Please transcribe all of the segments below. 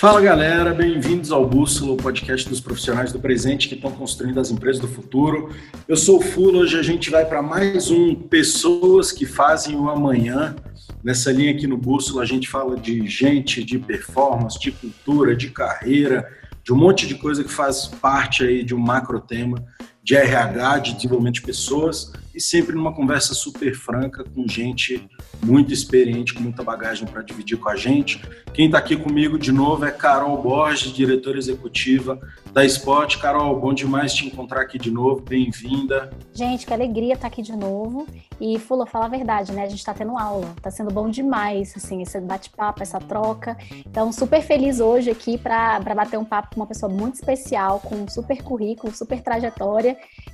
Fala galera, bem-vindos ao Bússola, o podcast dos profissionais do presente que estão construindo as empresas do futuro. Eu sou o Fulo, hoje a gente vai para mais um Pessoas que Fazem o Amanhã. Nessa linha aqui no Bússola a gente fala de gente, de performance, de cultura, de carreira, de um monte de coisa que faz parte aí de um macro tema de RH, de desenvolvimento de pessoas e sempre numa conversa super franca com gente muito experiente, com muita bagagem para dividir com a gente. Quem está aqui comigo de novo é Carol Borges, diretora executiva da Spot. Carol, bom demais te encontrar aqui de novo, bem-vinda. Gente, que alegria estar tá aqui de novo. E, Fula, fala a verdade, né? A gente está tendo aula, está sendo bom demais, assim, esse bate-papo, essa troca. Então, super feliz hoje aqui para bater um papo com uma pessoa muito especial, com um super currículo, super trajetória,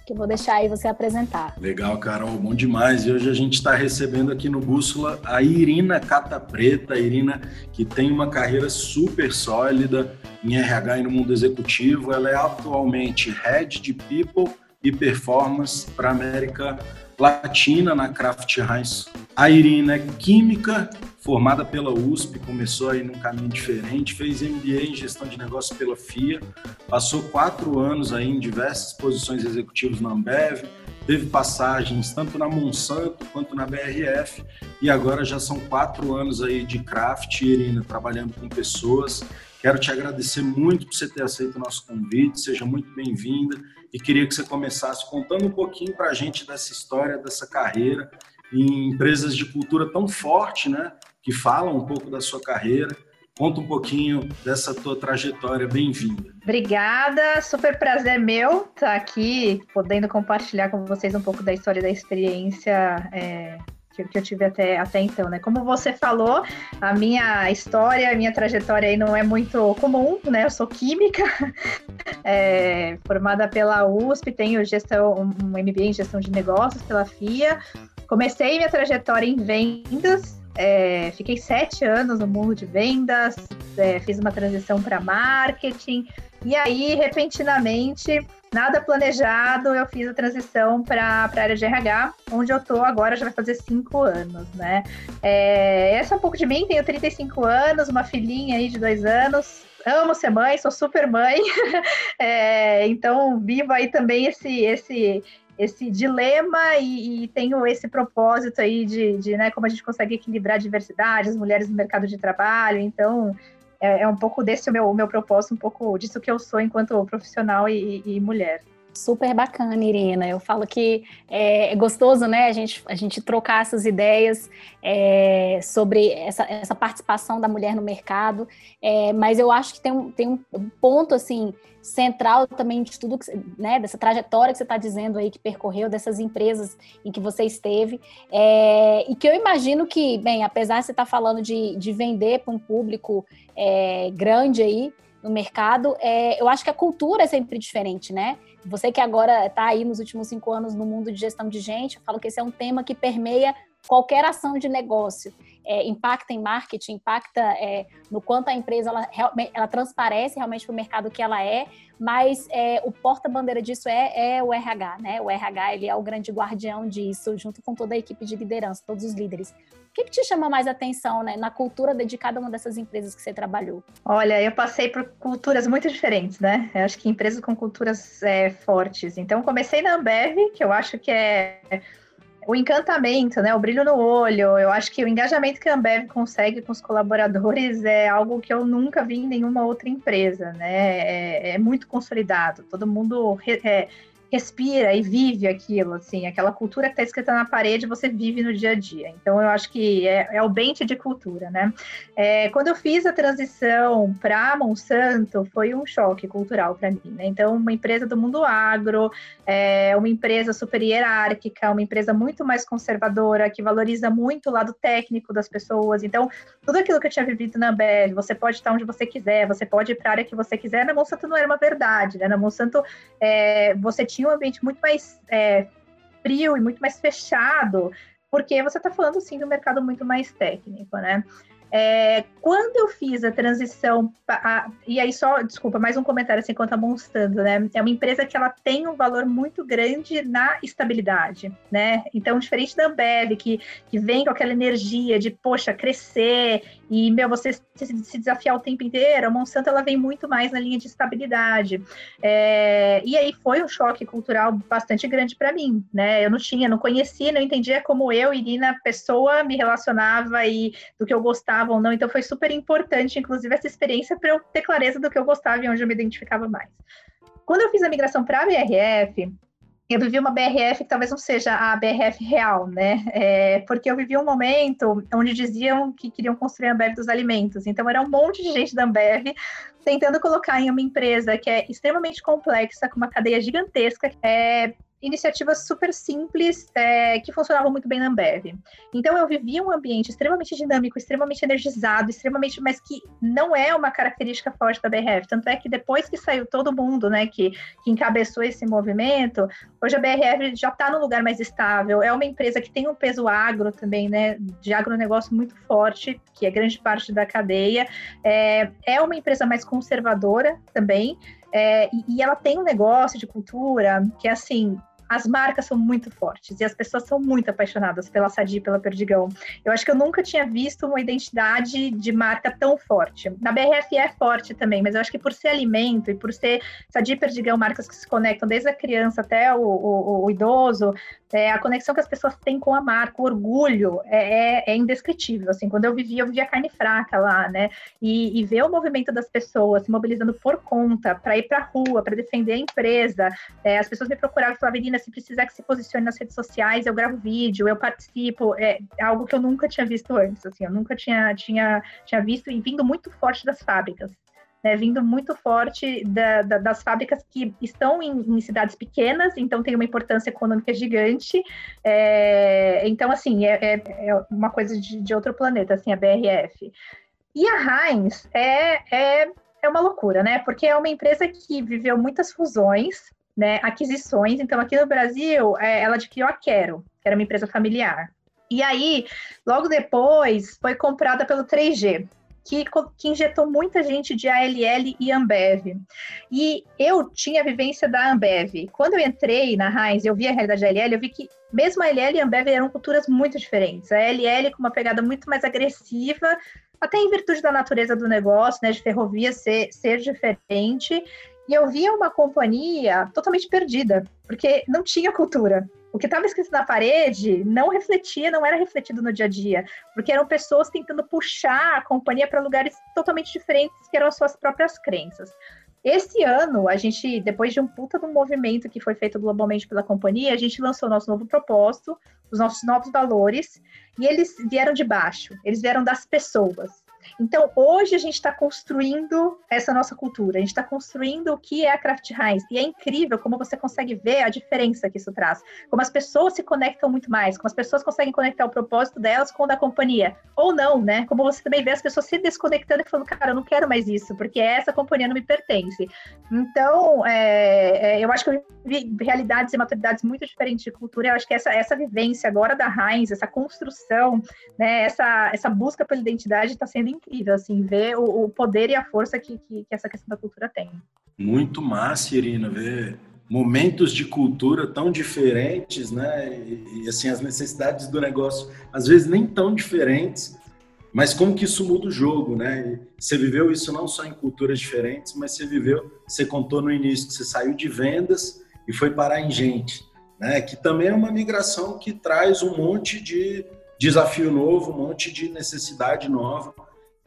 que eu vou deixar aí você apresentar. Legal, Carol, bom demais. E hoje a gente está recebendo aqui no Bússola a Irina Cata Preta, a Irina que tem uma carreira super sólida em RH e no mundo executivo. Ela é atualmente Head de People e Performance para a América Latina na Kraft Heinz. A Irina é química, formada pela USP, começou aí num caminho diferente, fez MBA em gestão de negócios pela FIA, passou quatro anos aí em diversas posições executivas na Ambev, teve passagens tanto na Monsanto quanto na BRF e agora já são quatro anos aí de craft, Irina, trabalhando com pessoas. Quero te agradecer muito por você ter aceito o nosso convite, seja muito bem-vinda e queria que você começasse contando um pouquinho para a gente dessa história, dessa carreira em empresas de cultura tão forte, né? Que falam um pouco da sua carreira Conta um pouquinho dessa tua trajetória, bem-vinda. Obrigada, super prazer meu estar aqui, podendo compartilhar com vocês um pouco da história da experiência é, que, que, eu tive até, até então, né? Como você falou, a minha história, a minha trajetória aí não é muito comum, né? Eu sou química, é, formada pela USP, tenho gestão, um MBA em gestão de negócios pela FIA. Comecei minha trajetória em vendas, é, fiquei sete anos no mundo de vendas, é, fiz uma transição para marketing, e aí, repentinamente, nada planejado, eu fiz a transição para a área de RH, onde eu estou agora, já vai fazer cinco anos, né? É, essa é um pouco de mim, tenho 35 anos, uma filhinha aí de dois anos, amo ser mãe, sou super mãe, é, então vivo aí também esse, esse, esse dilema e, e, tenho esse propósito aí de, de né, como a gente consegue equilibrar a diversidade, as mulheres no mercado de trabalho. Então, é, é um pouco desse o meu, o meu propósito, um pouco disso que eu sou enquanto profissional e, e mulher. Super bacana, Irina. Eu falo que é, é, gostoso, né, a gente, a gente trocar essas ideias é, sobre essa, essa participação da mulher no mercado, é, mas eu acho que tem um, tem um ponto, assim, central também de tudo, né, dessa trajetória que você está dizendo aí, que percorreu, dessas empresas em que você esteve, é, e que eu imagino que, bem, apesar de você estar tá falando de, de vender para um público é, grande aí, no mercado, é, eu acho que a cultura é sempre diferente, né? Você que agora está aí nos últimos cinco anos no mundo de gestão de gente, eu falo que esse é um tema que permeia qualquer ação de negócio. É, impacta em marketing, impacta é, no quanto a empresa ela, ela transparece realmente para o mercado que ela é, mas é, o porta-bandeira disso é, é, o RH, né? O RH ele é o grande guardião disso, junto com toda a equipe de liderança, todos os líderes que, que te chama mais atenção né, na cultura de cada uma dessas empresas que você trabalhou? Olha, eu passei por culturas muito diferentes, né? Eu acho que empresas com culturas é, fortes. Então, comecei na Ambev, que eu acho que é o encantamento, né? O brilho no olho. Eu acho que o engajamento que a Ambev consegue com os colaboradores é algo que eu nunca vi em nenhuma outra empresa, né? É, é muito consolidado. Todo mundo é, respira e vive aquilo, assim, aquela cultura que está escrita na parede, você vive no dia a dia. Então, eu acho que é, é o bente de cultura, né? É, quando eu fiz a transição para Monsanto, foi um choque cultural para mim, né? Então, uma empresa do mundo agro, é, uma empresa super hierárquica, uma empresa muito mais conservadora, que valoriza muito o lado técnico das pessoas. Então, tudo aquilo que eu tinha vivido na Ambev, você pode estar onde você quiser, você pode ir para a área que você quiser, na Monsanto não era uma verdade, né? Na Monsanto, é, você tinha tinha um ambiente muito mais é, frio e muito mais fechado, porque você está falando, sim, de um mercado muito mais técnico, né? É, quando eu fiz a transição, a, e aí só, desculpa, mais um comentário assim quanto a Monsanto, né? É uma empresa que ela tem um valor muito grande na estabilidade, né? Então, diferente da Ambev, que, que vem com aquela energia de, poxa, crescer e, meu, você se desafiar o tempo inteiro, a Monsanto ela vem muito mais na linha de estabilidade. É, e aí foi um choque cultural bastante grande para mim, né? Eu não tinha, não conhecia, não entendia como eu, Irina, pessoa, me relacionava e do que eu gostava ou não. Então foi super importante, inclusive, essa experiência para eu ter clareza do que eu gostava e onde eu me identificava mais. Quando eu fiz a migração para a BRF, eu vivi uma BRF que talvez não seja a BRF real, né? É, porque eu vivi um momento onde diziam que queriam construir a Ambev dos alimentos. Então, era um monte de gente da Ambev tentando colocar em uma empresa que é extremamente complexa, com uma cadeia gigantesca, é, iniciativas super simples é, que funcionavam muito bem na Ambev. Então eu vivia um ambiente extremamente dinâmico, extremamente energizado, extremamente, mas que não é uma característica forte da BRF. Tanto é que depois que saiu todo mundo, né, que, que encabeçou esse movimento, hoje a BRF já está num lugar mais estável. É uma empresa que tem um peso agro também, né, de agronegócio muito forte, que é grande parte da cadeia. É, é uma empresa mais conservadora também. É, e, e, ela tem um negócio de cultura que, assim, as marcas são muito fortes e as pessoas são muito apaixonadas pela Sadi, pela Perdigão. Eu acho que eu nunca tinha visto uma identidade de marca tão forte. Na BRF é forte também, mas eu acho que por ser alimento e por ser Sadi e Perdigão, marcas que se conectam desde a criança até o, o, o idoso, é, a conexão que as pessoas têm com a marca, o orgulho é, é, é indescritível. Assim, quando eu vivia, eu vivia carne fraca lá, né? E, e ver o movimento das pessoas se mobilizando por conta para ir para a rua, para defender a empresa. É, as pessoas me procuravam e falavam, se precisar que se posicione nas redes sociais, eu gravo vídeo, eu participo. É algo que eu nunca tinha visto antes, assim, eu nunca tinha, tinha, tinha visto e vindo muito forte das fábricas. Né, vindo muito forte da, da, das fábricas que estão em, em, cidades pequenas, então tem uma importância econômica gigante. É, então, assim, é, é, é uma coisa de, de, outro planeta, assim, a BRF. E a Heinz é, é, é uma loucura, né? Porque é uma empresa que viveu muitas fusões, né, aquisições. Então, aqui no Brasil, é, ela adquiriu a Quero, que era uma empresa familiar. E aí, logo depois, foi comprada pelo 3G, que, que, injetou muita gente de ALL e Ambev. E eu tinha a vivência da Ambev. Quando eu entrei na Heinz, eu vi a realidade da ALL, eu vi que mesmo a ALL e a Ambev eram culturas muito diferentes. A ALL com uma pegada muito mais agressiva, até em virtude da natureza do negócio, né, de ferrovia ser, ser diferente, e eu via uma companhia totalmente perdida, porque não tinha cultura. O que estava escrito na parede não refletia, não era refletido no dia a dia, porque eram pessoas tentando puxar a companhia para lugares totalmente diferentes que eram as suas próprias crenças. Esse ano, a gente, depois de um puta do movimento que foi feito globalmente pela companhia, a gente lançou nosso novo propósito, os nossos novos valores, e eles vieram de baixo, eles vieram das pessoas. Então, hoje a gente está construindo essa nossa cultura, a gente está construindo o que é a Craft Heinz. E é incrível como você consegue ver a diferença que isso traz. Como as pessoas se conectam muito mais, como as pessoas conseguem conectar o propósito delas com o da companhia. Ou não, né? Como você também vê as pessoas se desconectando e falando, cara, eu não quero mais isso, porque essa companhia não me pertence. Então, é, é, eu acho que eu vi realidades e maturidades muito diferentes de cultura. Eu acho que essa, essa vivência agora da Heinz, essa construção, né, essa, essa busca pela identidade está sendo incrível, assim, ver o, o poder e a força que, que, que, essa questão da cultura tem. Muito massa, Irina, ver momentos de cultura tão diferentes, né? E, e, assim, as necessidades do negócio, às vezes nem tão diferentes, mas como que isso muda o jogo, né? E você viveu isso não só em culturas diferentes, mas você viveu, você contou no início que você saiu de vendas e foi parar em gente, né? Que também é uma migração que traz um monte de desafio novo, um monte de necessidade nova.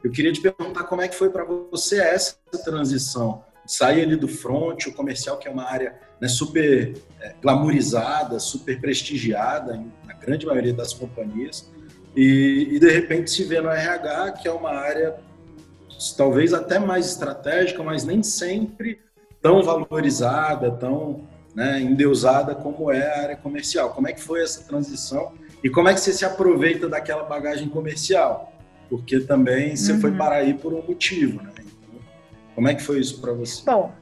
Eu queria te perguntar como é que foi para você essa transição. Sair ali do front, o comercial, que é uma área né, super é, glamourizada, super prestigiada na grande maioria das companhias, e, e, de repente se vê no RH, que é uma área talvez até mais estratégica, mas nem sempre tão valorizada, tão né, endeusada como é a área comercial. Como é que foi essa transição e como é que você se aproveita daquela bagagem comercial? Porque também você uhum. foi para aí por um motivo, né? Então, como é que foi isso para você? Bom,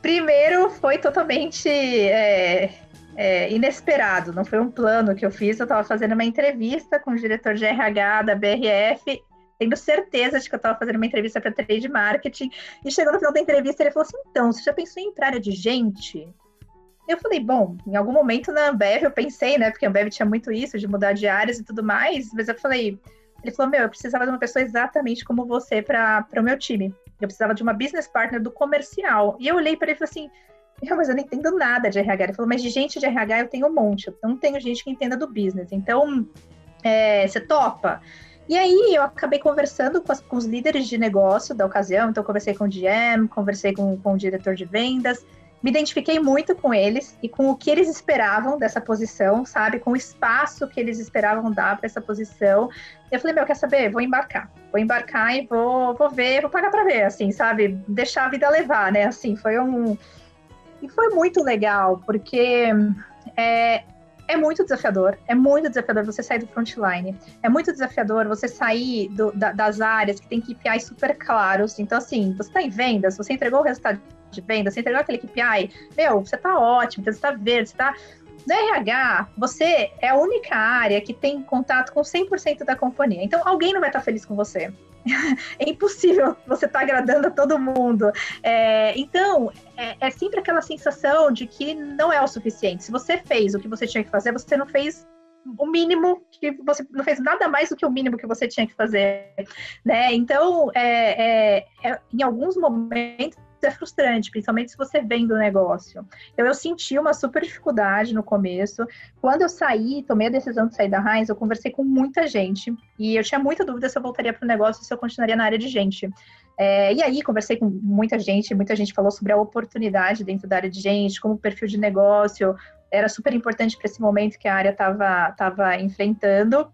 primeiro foi totalmente é, é, inesperado, não foi um plano que eu fiz, eu estava fazendo uma entrevista com o diretor de RH da BRF tendo certeza de que eu estava fazendo uma entrevista para trade marketing. E chegou no final da entrevista, ele falou assim: então, você já pensou em entrar área de gente? Eu falei, bom, em algum momento na Ambev eu pensei, né? Porque a Ambev tinha muito isso, de mudar de áreas e tudo mais, mas eu falei, ele falou, meu, eu precisava de uma pessoa exatamente como você para o meu time. Eu precisava de uma business partner do comercial. E eu olhei para ele e falei assim, mas eu não entendo nada de RH. Ele falou, mas de gente de RH eu tenho um monte, eu não tenho gente que entenda do business. Então, é, você topa? E aí eu acabei conversando com, as, com, os líderes de negócio da ocasião, então conversei com o GM, conversei com, com o diretor de vendas, me identifiquei muito com eles e com o que eles esperavam dessa posição, sabe? Com o espaço que eles esperavam dar para essa posição. Eu falei, meu, quer saber? Vou embarcar. Vou embarcar e vou, vou ver, vou pagar para ver, assim, sabe? Deixar a vida levar, né? Assim, foi um. E foi muito legal, porque é, é muito desafiador, é muito desafiador você sair do frontline, é muito desafiador você sair do, da, das áreas que tem KPIs super claros. Então, assim, você está em vendas, você entregou o resultado de venda, você entregou aquele KPI, meu, você está ótimo, você está verde, você está no RH, você é a única área que tem contato com 100% da companhia. Então, alguém não vai estar feliz com você. é impossível você estar tá agradando a todo mundo. É, então, é, é, sempre aquela sensação de que não é o suficiente. Se você fez o que você tinha que fazer, você não fez o mínimo que você não fez nada mais do que o mínimo que você tinha que fazer, né? Então, é, é, é em alguns momentos é frustrante, principalmente se você vem do negócio. Então, eu senti uma super dificuldade no começo. Quando eu saí, tomei a decisão de sair da Heinz, eu conversei com muita gente e eu tinha muita dúvida se eu voltaria para o negócio, se eu continuaria na área de gente. É, e aí, conversei com muita gente, muita gente falou sobre a oportunidade dentro da área de gente, como o perfil de negócio era super importante para esse momento que a área estava tava enfrentando.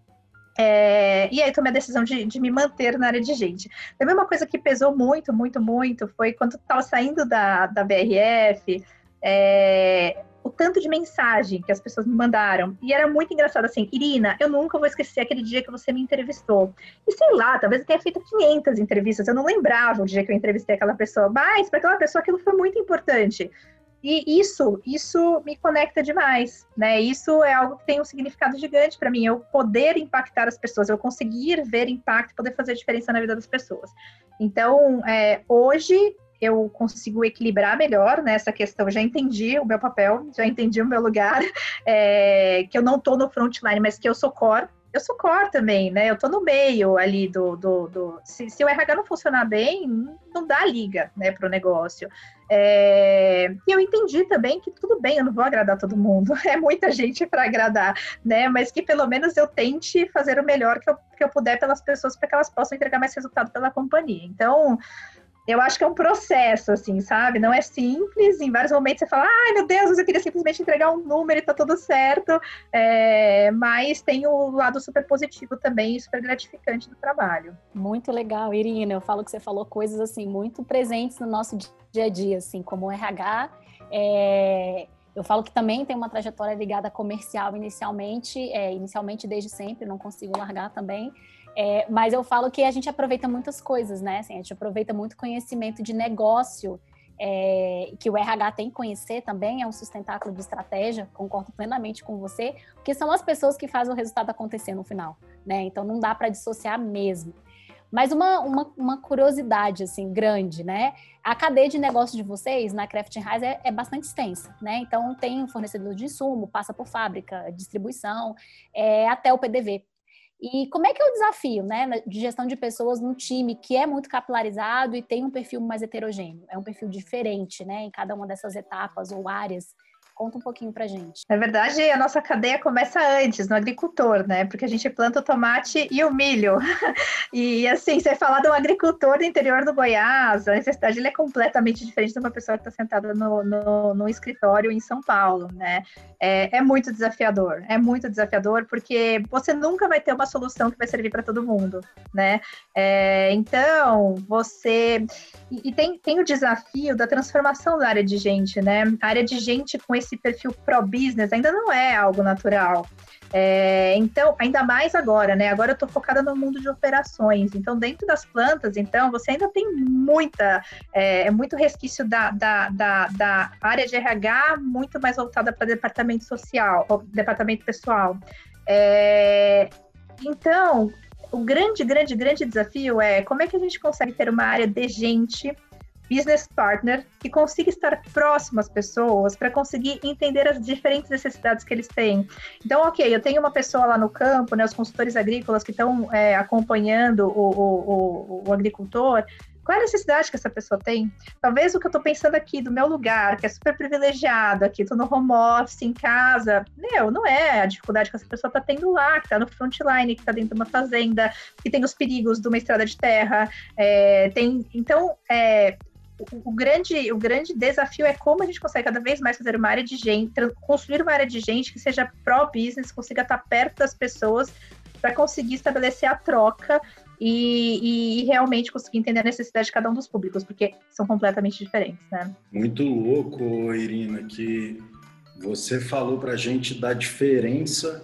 É, e aí tomei a decisão de, de, me manter na área de gente. Também uma coisa que pesou muito, muito, muito foi quando estava saindo da, da BRF, é, o tanto de mensagem que as pessoas me mandaram. E era muito engraçado assim, Irina, eu nunca vou esquecer aquele dia que você me entrevistou. E sei lá, talvez eu tenha feito 500 entrevistas, eu não lembrava o dia que eu entrevistei aquela pessoa, mas para aquela pessoa aquilo foi muito importante. E isso, isso me conecta demais, né? Isso é algo que tem um significado gigante para mim, eu poder impactar as pessoas, eu conseguir ver impacto, poder fazer diferença na vida das pessoas. Então, é, hoje eu consigo equilibrar melhor nessa né, questão. Já entendi o meu papel, já entendi o meu lugar, é, que eu não estou no frontline, mas que eu sou core. Eu sou core também, né? Eu estou no meio ali do. do, do... Se, se, o RH não funcionar bem, não dá liga né, para o negócio. É... E eu entendi também que tudo bem, eu não vou agradar todo mundo, é muita gente para agradar, né? Mas que pelo menos eu tente fazer o melhor que eu, que eu puder pelas pessoas para que elas possam entregar mais resultado pela companhia. Então, eu acho que é um processo, assim, sabe? Não é simples. Em vários momentos você fala, ai meu Deus, eu queria simplesmente entregar um número e tá tudo certo. É, mas tem o lado super positivo também, super gratificante do trabalho. Muito legal, Irina. Eu falo que você falou coisas assim muito presentes no nosso dia a dia, assim, como o RH. É, eu falo que também tem uma trajetória ligada comercial inicialmente, é, inicialmente desde sempre, não consigo largar também. É, mas eu falo que a gente aproveita muitas coisas, né? Assim, a gente aproveita muito conhecimento de negócio, é, que o RH tem que conhecer também, é um sustentáculo de estratégia, concordo plenamente com você, porque são as pessoas que fazem o resultado acontecer no final, né? Então não dá para dissociar mesmo. Mas uma, uma, uma, curiosidade, assim, grande, né? A cadeia de negócio de vocês, na Craft House, é, é, bastante extensa, né? Então, tem fornecedor de insumo, passa por fábrica, distribuição, é, até o PDV. E como é que é o desafio, né, de gestão de pessoas num time que é muito capilarizado e tem um perfil mais heterogêneo? É um perfil diferente, né, em cada uma dessas etapas ou áreas Conta um pouquinho pra gente. Na verdade, a nossa cadeia começa antes, no agricultor, né? Porque a gente planta o tomate e o milho. e assim, você falar de um agricultor do interior do Goiás, a necessidade é completamente diferente de uma pessoa que está sentada no, no, no, escritório em São Paulo, né? É, é muito desafiador, é muito desafiador, porque você nunca vai ter uma solução que vai servir para todo mundo, né? É, então, você. E, e tem, tem o desafio da transformação da área de gente, né? A área de gente com esse perfil pro-business ainda não é algo natural. É, então, ainda mais agora, né? Agora eu estou focada no mundo de operações. Então, dentro das plantas, então, você ainda tem muita, é, é muito resquício da, da, da, da, área de RH, muito mais voltada para departamento social, departamento pessoal. É, então, o grande, grande, grande desafio é como é que a gente consegue ter uma área de gente business partner que consiga estar próximo às pessoas para conseguir entender as diferentes necessidades que eles têm. Então, ok, eu tenho uma pessoa lá no campo, né, os consultores agrícolas que estão é, acompanhando o, o, o, o agricultor, qual é a necessidade que essa pessoa tem? Talvez o que eu estou pensando aqui do meu lugar, que é super privilegiado, aqui estou no home office, em casa, meu, não é a dificuldade que essa pessoa está tendo lá, que está no frontline, que está dentro de uma fazenda, que tem os perigos de uma estrada de terra, é, tem, então, é, o, o, grande, o grande desafio é como a gente consegue cada vez mais fazer uma área de gente, construir uma área de gente que seja pró-business, consiga estar perto das pessoas para conseguir estabelecer a troca e, e, realmente conseguir entender a necessidade de cada um dos públicos, porque são completamente diferentes, né? Muito louco, Irina, que você falou para a gente da diferença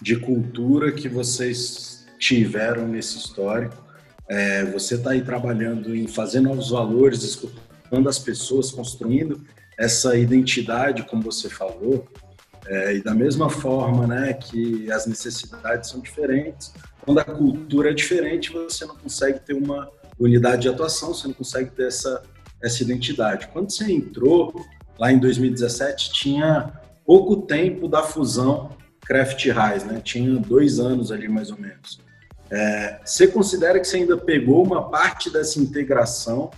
de cultura que vocês tiveram nesse histórico é, você está aí trabalhando em fazer novos valores, escutando as pessoas, construindo essa identidade, como você falou, é, e da mesma forma né, que as necessidades são diferentes, quando a cultura é diferente, você não consegue ter uma unidade de atuação, você não consegue ter essa, essa identidade. Quando você entrou lá em 2017, tinha pouco tempo da fusão Craft Rise, né? tinha dois anos ali mais ou menos. É, você considera que você ainda pegou uma parte dessa integração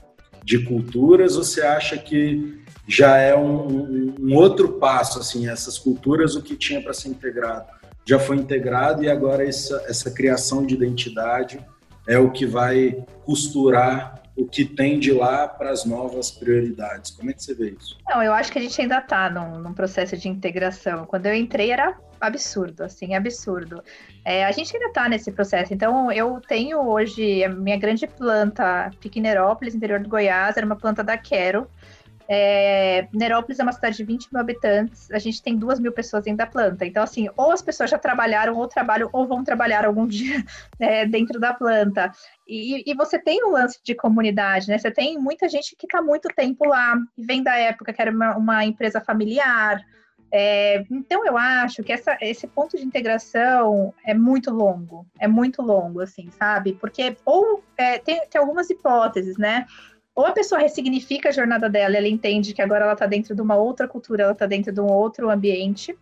de culturas ou você acha que já é um, um outro passo, assim, essas culturas, o que tinha para ser integrado? Já foi integrado e agora essa, essa criação de identidade é o que vai costurar o que tem de lá para as novas prioridades. Como é que você vê isso? Não, eu acho que a gente ainda está num, num, processo de integração. Quando eu entrei era absurdo, assim, absurdo. É, a gente ainda está nesse processo. Então, eu tenho hoje a minha grande planta, Piquinerópolis, interior do Goiás, era uma planta da Quero. É, Nerópolis é uma cidade de 20 mil habitantes, a gente tem duas mil pessoas dentro da planta. Então, assim, ou as pessoas já trabalharam, ou trabalham, ou vão trabalhar algum dia né, dentro da planta. E, e, você tem um lance de comunidade, né? Você tem muita gente que está muito tempo lá, e vem da época que era uma, uma empresa familiar, é, então eu acho que essa, esse ponto de integração é muito longo, é muito longo, assim, sabe? Porque ou é, tem, tem algumas hipóteses, né? Ou a pessoa ressignifica a jornada dela, ela entende que agora ela está dentro de uma outra cultura, ela está dentro de um outro ambiente,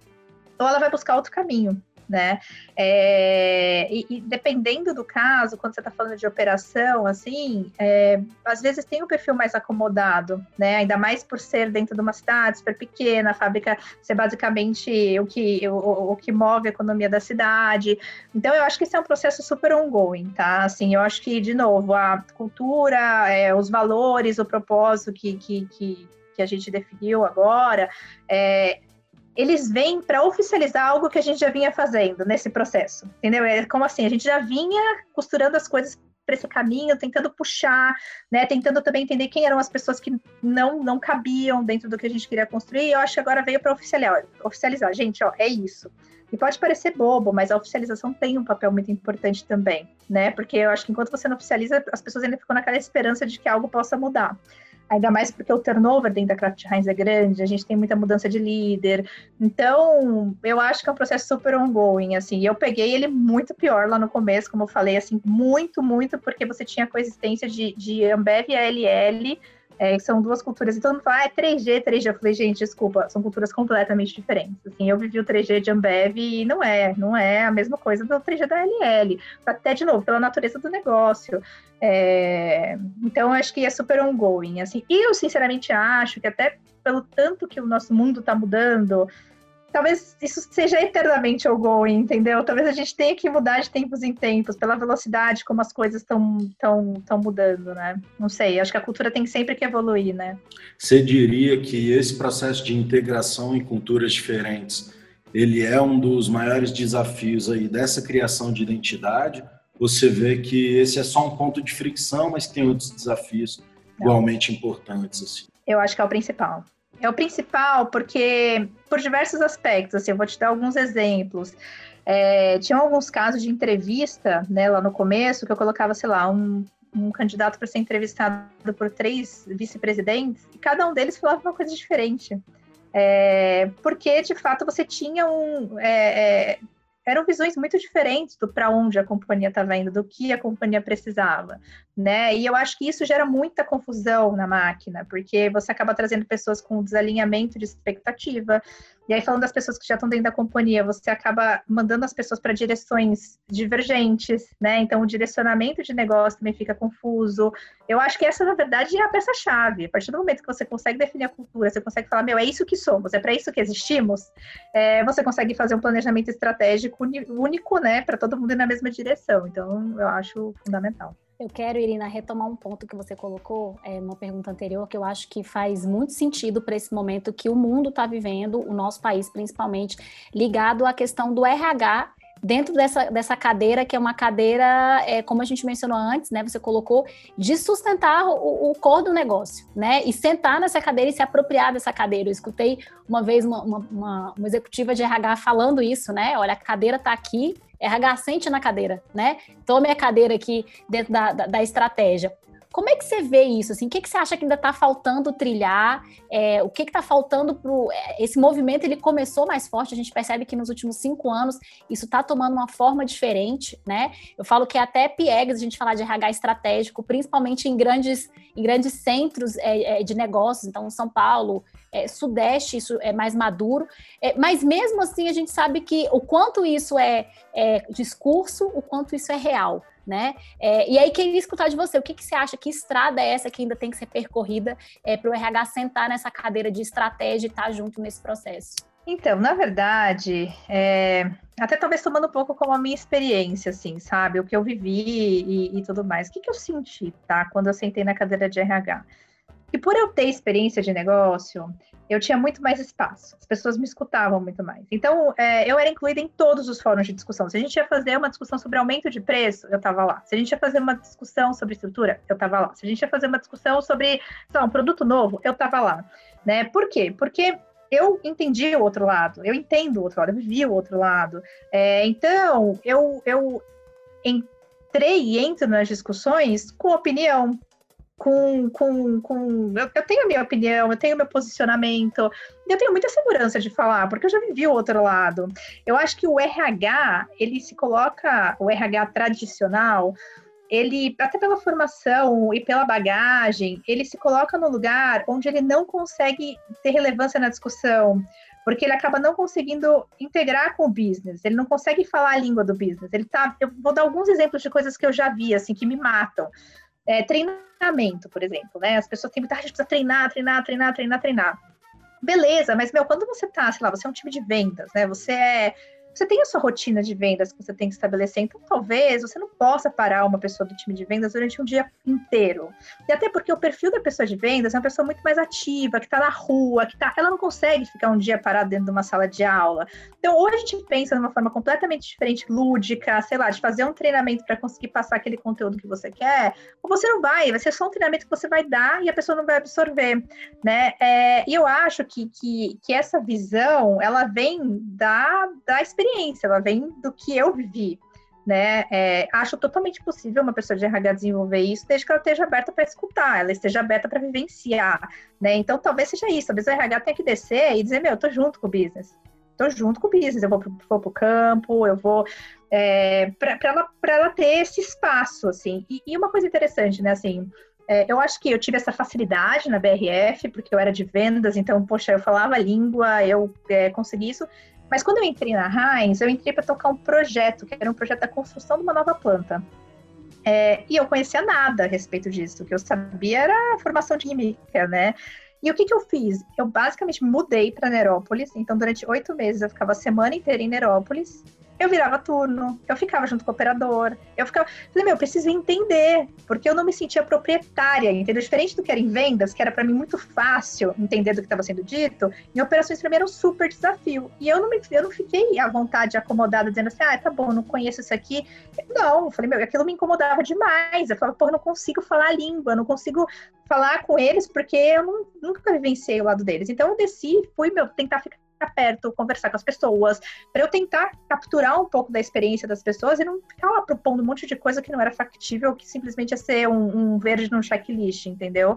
ou ela vai buscar outro caminho né? É, e, e, dependendo do caso, quando você está falando de operação, assim, é, às vezes tem um perfil mais acomodado, né? Ainda mais por ser dentro de uma cidade super pequena, a fábrica ser basicamente o que, o, o que move a economia da cidade. Então, eu acho que esse é um processo super ongoing, tá? Assim, eu acho que, de novo, a cultura, é, os valores, o propósito que, que, que que a gente definiu agora, é, eles vêm para oficializar algo que a gente já vinha fazendo nesse processo, entendeu? É como assim, a gente já vinha costurando as coisas para esse caminho, tentando puxar, né, tentando também entender quem eram as pessoas que não não cabiam dentro do que a gente queria construir. E eu acho que agora veio para oficializar, oficializar, gente, ó, é isso. E pode parecer bobo, mas a oficialização tem um papel muito importante também, né? Porque eu acho que enquanto você não oficializa, as pessoas ainda ficam naquela esperança de que algo possa mudar ainda mais porque o turnover dentro da Kraft Heinz é grande, a gente tem muita mudança de líder. Então, eu acho que é um processo super ongoing, assim. Eu peguei ele muito pior lá no começo, como eu falei, assim, muito, muito, porque você tinha coexistência de, de Ambev e ALL, é, são duas culturas, e todo mundo fala, ah, é 3G, 3G. Eu falei, gente, desculpa, são culturas completamente diferentes. Assim, eu vivi o 3G de Ambev e não é, não é a mesma coisa do 3G da LL. Até, de novo, pela natureza do negócio. É, então, acho que é super ongoing, assim. E eu, sinceramente, acho que até pelo tanto que o nosso mundo está mudando, talvez isso seja eternamente ongoing, entendeu? Talvez a gente tenha que mudar de tempos em tempos, pela velocidade como as coisas estão tão, tão mudando, né? Não sei, acho que a cultura tem sempre que evoluir, né? Você diria que esse processo de integração em culturas diferentes, ele é um dos maiores desafios aí dessa criação de identidade? Você vê que esse é só um ponto de fricção, mas tem outros desafios Não. igualmente importantes, assim? Eu acho que é o principal. É o principal porque, por diversos aspectos, assim, eu vou te dar alguns exemplos. É, tinha alguns casos de entrevista, né, lá no começo, que eu colocava, sei lá, um, um candidato para ser entrevistado por três vice-presidentes, e cada um deles falava uma coisa diferente. É, porque, de fato, você tinha um. É, é eram visões muito diferentes do para onde a companhia estava indo, do que a companhia precisava, né? E eu acho que isso gera muita confusão na máquina, porque você acaba trazendo pessoas com desalinhamento de expectativa, e aí, falando das pessoas que já estão dentro da companhia, você acaba mandando as pessoas para direções divergentes, né? Então, o direcionamento de negócio também fica confuso. Eu acho que essa, na verdade, é a peça-chave. A partir do momento que você consegue definir a cultura, você consegue falar, meu, é isso que somos, é para isso que existimos, é, você consegue fazer um planejamento estratégico único, né, para todo mundo ir na mesma direção. Então, eu acho fundamental. Eu quero, Irina, retomar um ponto que você colocou é, numa pergunta anterior, que eu acho que faz muito sentido para esse momento que o mundo está vivendo, o nosso país principalmente, ligado à questão do RH dentro dessa, dessa cadeira, que é uma cadeira, é, como a gente mencionou antes, né? Você colocou de sustentar o, o do negócio, né? E sentar nessa cadeira e se apropriar dessa cadeira. Eu escutei uma vez uma, uma, uma, uma executiva de RH falando isso, né? Olha, a cadeira está aqui, RH sente na cadeira, né? Tome a cadeira aqui dentro da, da, da estratégia. Como é que você vê isso? Assim, o que, que você acha que ainda está faltando trilhar? É, o que está faltando para é, esse movimento? Ele começou mais forte. A gente percebe que nos últimos cinco anos isso está tomando uma forma diferente, né? Eu falo que é até piegas a gente falar de RH estratégico, principalmente em grandes, em grandes centros é, é de negócios. Então, São Paulo, é, Sudeste, isso é mais maduro. É, mas mesmo assim, a gente sabe que o quanto isso é, é discurso, o quanto isso é real né? É, e aí queria escutar de você, o que, que você acha, que estrada é essa que ainda tem que ser percorrida é, para o RH sentar nessa cadeira de estratégia e estar tá junto nesse processo? Então, na verdade, é, até talvez tomando um pouco como a minha experiência, assim, sabe? O que eu vivi e, e tudo mais. O que, que eu senti, tá? Quando eu sentei na cadeira de RH. E por eu ter experiência de negócio, eu tinha muito mais espaço. As pessoas me escutavam muito mais. Então, é, eu era incluída em todos os fóruns de discussão. Se a gente ia fazer uma discussão sobre aumento de preço, eu estava lá. Se a gente ia fazer uma discussão sobre estrutura, eu estava lá. Se a gente ia fazer uma discussão sobre, sei lá, um produto novo, eu estava lá. Né? Por quê? Porque eu entendi o outro lado, eu entendo o outro lado, eu vivi o outro lado. É, então, eu, eu entrei e entro nas discussões com opinião, com. com, com eu, eu, tenho a minha opinião, eu tenho meu posicionamento, eu tenho muita segurança de falar, porque eu já vivi o outro lado. Eu acho que o RH, ele se coloca, o RH tradicional, ele, até pela formação e pela bagagem, ele se coloca no lugar onde ele não consegue ter relevância na discussão, porque ele acaba não conseguindo integrar com o business, ele não consegue falar a língua do business. Ele tá, eu vou dar alguns exemplos de coisas que eu já vi, assim, que me matam. É, treinamento, por exemplo, né? As pessoas têm muita, ah, gente precisa treinar, treinar, treinar, treinar, treinar. Beleza, mas, meu, quando você tá, sei lá, você é um time de vendas, né? Você é você tem a sua rotina de vendas que você tem que estabelecer, então talvez você não possa parar uma pessoa do time de vendas durante um dia inteiro. E até porque o perfil da pessoa de vendas é uma pessoa muito mais ativa, que está na rua, que tá, ela não consegue ficar um dia parada dentro de uma sala de aula. Então, ou a gente pensa de uma forma completamente diferente, lúdica, sei lá, de fazer um treinamento para conseguir passar aquele conteúdo que você quer, ou você não vai, vai ser só um treinamento que você vai dar e a pessoa não vai absorver, né? É, e eu acho que, que, que essa visão, ela vem da, da experiência experiência, ela vem do que eu vivi. Né? É, acho totalmente possível uma pessoa de RH desenvolver isso, desde que ela esteja aberta para escutar, ela esteja aberta para vivenciar, né? Então, talvez seja isso. Talvez o RH tenha que descer e dizer: Meu, eu tô junto com o business, tô junto com o business, eu vou pro, pro campo, eu vou. É, para ela, ela ter esse espaço, assim. E, e uma coisa interessante, né? Assim, é, eu acho que eu tive essa facilidade na BRF, porque eu era de vendas, então, poxa, eu falava a língua, eu é, consegui isso. Mas quando eu entrei na Heinz, eu entrei para tocar um projeto, que era um projeto da construção de uma nova planta. É, e eu conhecia nada a respeito disso. O que eu sabia era a formação de química, né? E o que, que eu fiz? Eu basicamente mudei para Nerópolis. Então, durante oito meses, eu ficava a semana inteira em Nerópolis eu virava turno, eu ficava junto com o operador, eu ficava. Falei, meu, eu preciso entender, porque eu não me sentia proprietária, entendeu? Diferente do que era em vendas, que era para mim muito fácil entender do que estava sendo dito, em operações para mim era um super desafio. E eu não, me, eu não fiquei à vontade, acomodada, dizendo assim, ah, tá bom, não conheço isso aqui. Não, eu falei, meu, aquilo me incomodava demais. Eu falava, pô, não consigo falar a língua, não consigo falar com eles, porque eu não, nunca vivenciei o lado deles. Então eu desci, fui, meu, tentar ficar perto, conversar com as pessoas, para eu tentar capturar um pouco da experiência das pessoas e não ficar lá propondo um monte de coisa que não era factível, que simplesmente ia ser um, um verde num checklist, entendeu?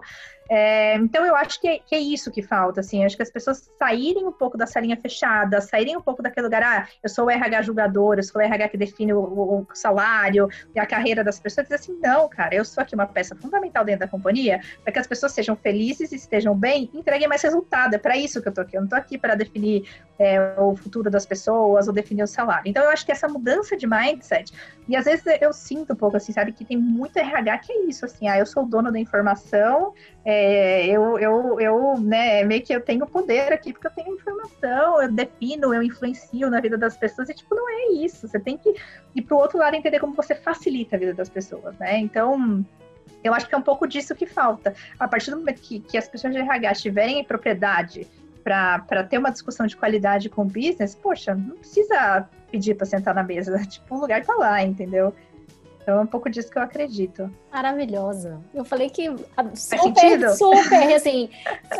É, então eu acho que é, que é, isso que falta, assim, acho que as pessoas saírem um pouco da salinha fechada, saírem um pouco daquele lugar, ah, eu sou o RH julgador, eu sou o RH que define o, o, salário e a carreira das pessoas, dizer assim, não, cara, eu sou aqui uma peça fundamental dentro da companhia, para que as pessoas sejam felizes, estejam bem, entreguem mais resultado, é para isso que eu tô aqui, eu não tô aqui para definir é, o futuro das pessoas ou definir o salário. Então eu acho que essa mudança de mindset, e às vezes eu sinto um pouco assim, sabe, que tem muito RH que é isso, assim, ah, eu sou o dono da informação, é, eu, eu, eu, né, meio que eu tenho poder aqui porque eu tenho informação, eu defino, eu influencio na vida das pessoas, e tipo, não é isso. Você tem que ir para o outro lado entender como você facilita a vida das pessoas, né? Então, eu acho que é um pouco disso que falta. A partir do momento que, que as pessoas de RH estiverem em propriedade para ter uma discussão de qualidade com o business, poxa, não precisa pedir para sentar na mesa, tipo, o lugar tá lá, entendeu? Então é um pouco disso que eu acredito. Maravilhosa. Eu falei que super, super, assim,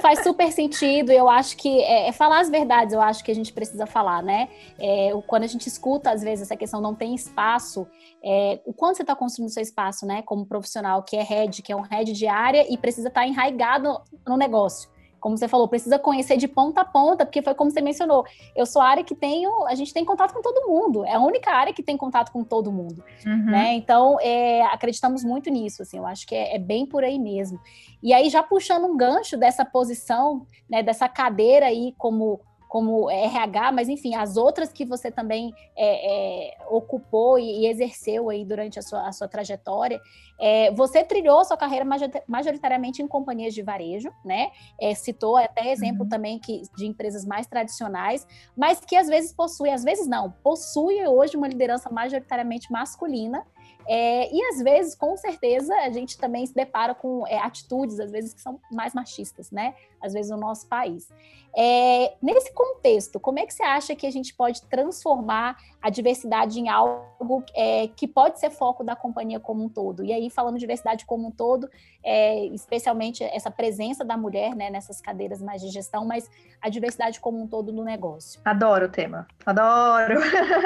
faz super sentido. Eu acho que é, é, falar as verdades, eu acho que a gente precisa falar, né? É, quando a gente escuta, às vezes, essa questão não tem espaço, é, o quanto você está construindo seu espaço, né? Como profissional que é head, que é um head de área e precisa estar tá enraigado no negócio como você falou, precisa conhecer de ponta a ponta, porque foi como você mencionou. Eu sou a área que tenho, a gente tem contato com todo mundo. É a única área que tem contato com todo mundo, uhum. né? Então, é, acreditamos muito nisso, assim. Eu acho que é, é, bem por aí mesmo. E aí, já puxando um gancho dessa posição, né, dessa cadeira aí como como RH, mas enfim, as outras que você também é, é, ocupou e, e, exerceu aí durante a sua, a sua trajetória, é, você trilhou sua carreira majoritariamente em companhias de varejo, né? É, citou até exemplo uhum. também que, de empresas mais tradicionais, mas que às vezes possui, às vezes não, possui hoje uma liderança majoritariamente masculina é, e às vezes, com certeza, a gente também se depara com é, atitudes, às vezes, que são mais machistas, né? Às vezes no nosso país. É, nesse contexto, como é que você acha que a gente pode transformar a diversidade em algo é, que pode ser foco da companhia como um todo? E aí, falando de diversidade como um todo, é, especialmente essa presença da mulher né, nessas cadeiras mais de gestão, mas a diversidade como um todo no negócio. Adoro o tema, adoro.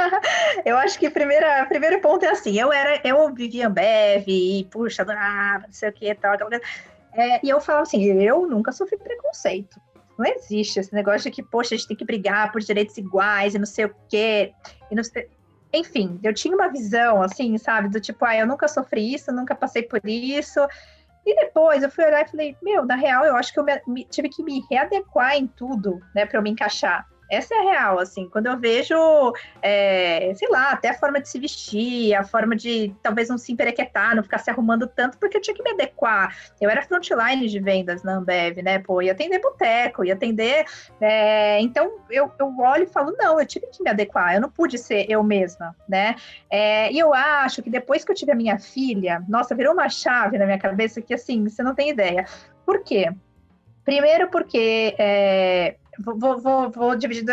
eu acho que o primeiro ponto é assim, eu era, eu vivia Ambev, e puxa, adorava, não sei o que, tal, é, e eu falava assim, eu nunca sofri preconceito. Não existe esse negócio de que, poxa, a gente tem que brigar por direitos iguais e não sei o quê. Sei... Enfim, eu tinha uma visão, assim, sabe, do tipo, ah, eu nunca sofri isso, nunca passei por isso. E depois eu fui olhar e falei, meu, na real, eu acho que eu me, me, tive que me readequar em tudo, né, para eu me encaixar. Essa é a real, assim, quando eu vejo, é, sei lá, até a forma de se vestir, a forma de talvez não se emperequetar, não ficar se arrumando tanto, porque eu tinha que me adequar. Eu era frontline de vendas na Ambev, né? Pô, ia atender boteco, ia atender. É, então eu, eu olho e falo, não, eu tive que me adequar, eu não pude ser eu mesma, né? É, e eu acho que depois que eu tive a minha filha, nossa, virou uma chave na minha cabeça que assim, você não tem ideia. Por quê? Primeiro porque é, Vou, vou, vou dividir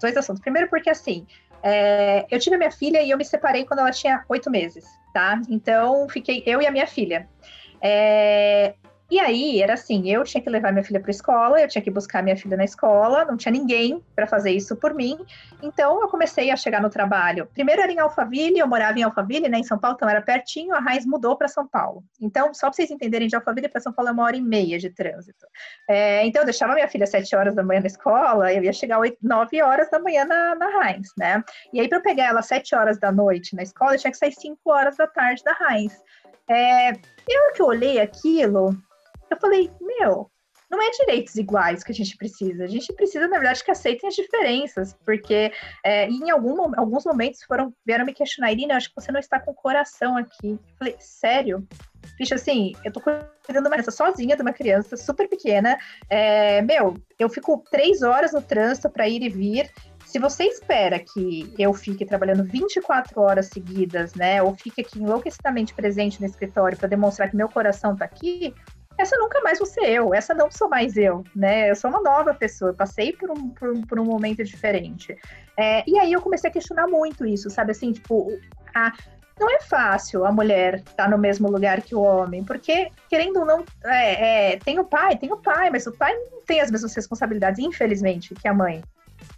dois assuntos. Primeiro, porque assim, é, eu tive a minha filha e eu me separei quando ela tinha oito meses, tá? Então, fiquei eu e a minha filha. É, e aí era assim, eu tinha que levar minha filha para escola, eu tinha que buscar minha filha na escola, não tinha ninguém para fazer isso por mim. Então eu comecei a chegar no trabalho. Primeiro era em Alphaville, eu morava em Alphaville, né, em São Paulo, então era pertinho. A Raiz mudou para São Paulo. Então só para vocês entenderem, de Alphaville para São Paulo é uma hora e meia de trânsito. É, então eu deixava minha filha às horas da manhã na escola, eu ia chegar às nove horas da manhã na, na Heinz, né? E aí para eu pegar ela às horas da noite na escola, eu tinha que sair cinco horas da tarde da Heinz. É, eu que olhei aquilo, eu falei, meu, não é direitos iguais que a gente precisa. A gente precisa, na verdade, que aceitem as diferenças, porque é, em algum, alguns momentos foram vieram me questionar, Irina, acho que você não está com o coração aqui. Eu falei, sério? Bicho, assim, eu tô cuidando de uma criança sozinha, de uma criança super pequena. É, meu, eu fico três horas no trânsito para ir e vir. Se você espera que eu fique trabalhando 24 horas seguidas, né, ou fique aqui enlouquecidamente presente no escritório para demonstrar que meu coração tá aqui, essa nunca mais vou ser eu, essa não sou mais eu, né? Eu sou uma nova pessoa, eu passei por um, por, por um momento diferente. É, e aí eu comecei a questionar muito isso, sabe? Assim, tipo, a, não é fácil a mulher estar tá no mesmo lugar que o homem, porque, querendo ou não, é, é, tem o pai, tem o pai, mas o pai não tem as mesmas responsabilidades, infelizmente, que a mãe.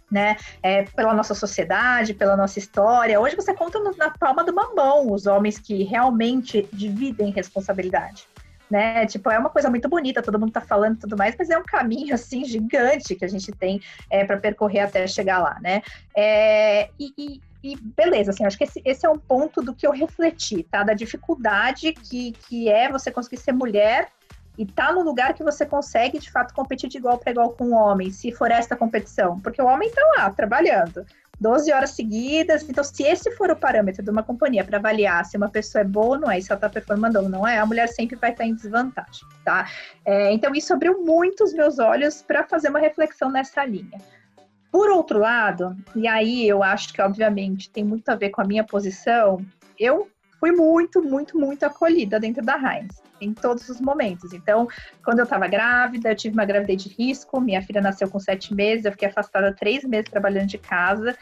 né? É, pela nossa sociedade, pela nossa história. Hoje você conta na palma de uma mão os homens que realmente dividem responsabilidade. Né? Tipo, é uma coisa muito bonita, todo mundo tá falando e tudo mais, mas é um caminho assim gigante que a gente tem é, para percorrer até chegar lá, né? É, e, e, e, beleza, assim, acho que esse, esse, é um ponto do que eu refleti, tá? Da dificuldade que, que é você conseguir ser mulher e tá no lugar que você consegue, de fato, competir de igual para igual com o homem, se for esta competição. Porque o homem tá lá, trabalhando. 12 horas seguidas. Então, se esse for o parâmetro de uma companhia para avaliar se uma pessoa é boa ou não é, se ela está performando ou não é, a mulher sempre vai estar em desvantagem, tá? É, então, isso abriu muito os meus olhos para fazer uma reflexão nessa linha. Por outro lado, e aí eu acho que, obviamente, tem muito a ver com a minha posição, eu fui muito, muito, muito acolhida dentro da Heinz em todos os momentos. Então, quando eu estava grávida, eu tive uma gravidez de risco, minha filha nasceu com sete meses, eu fiquei afastada três meses trabalhando de casa.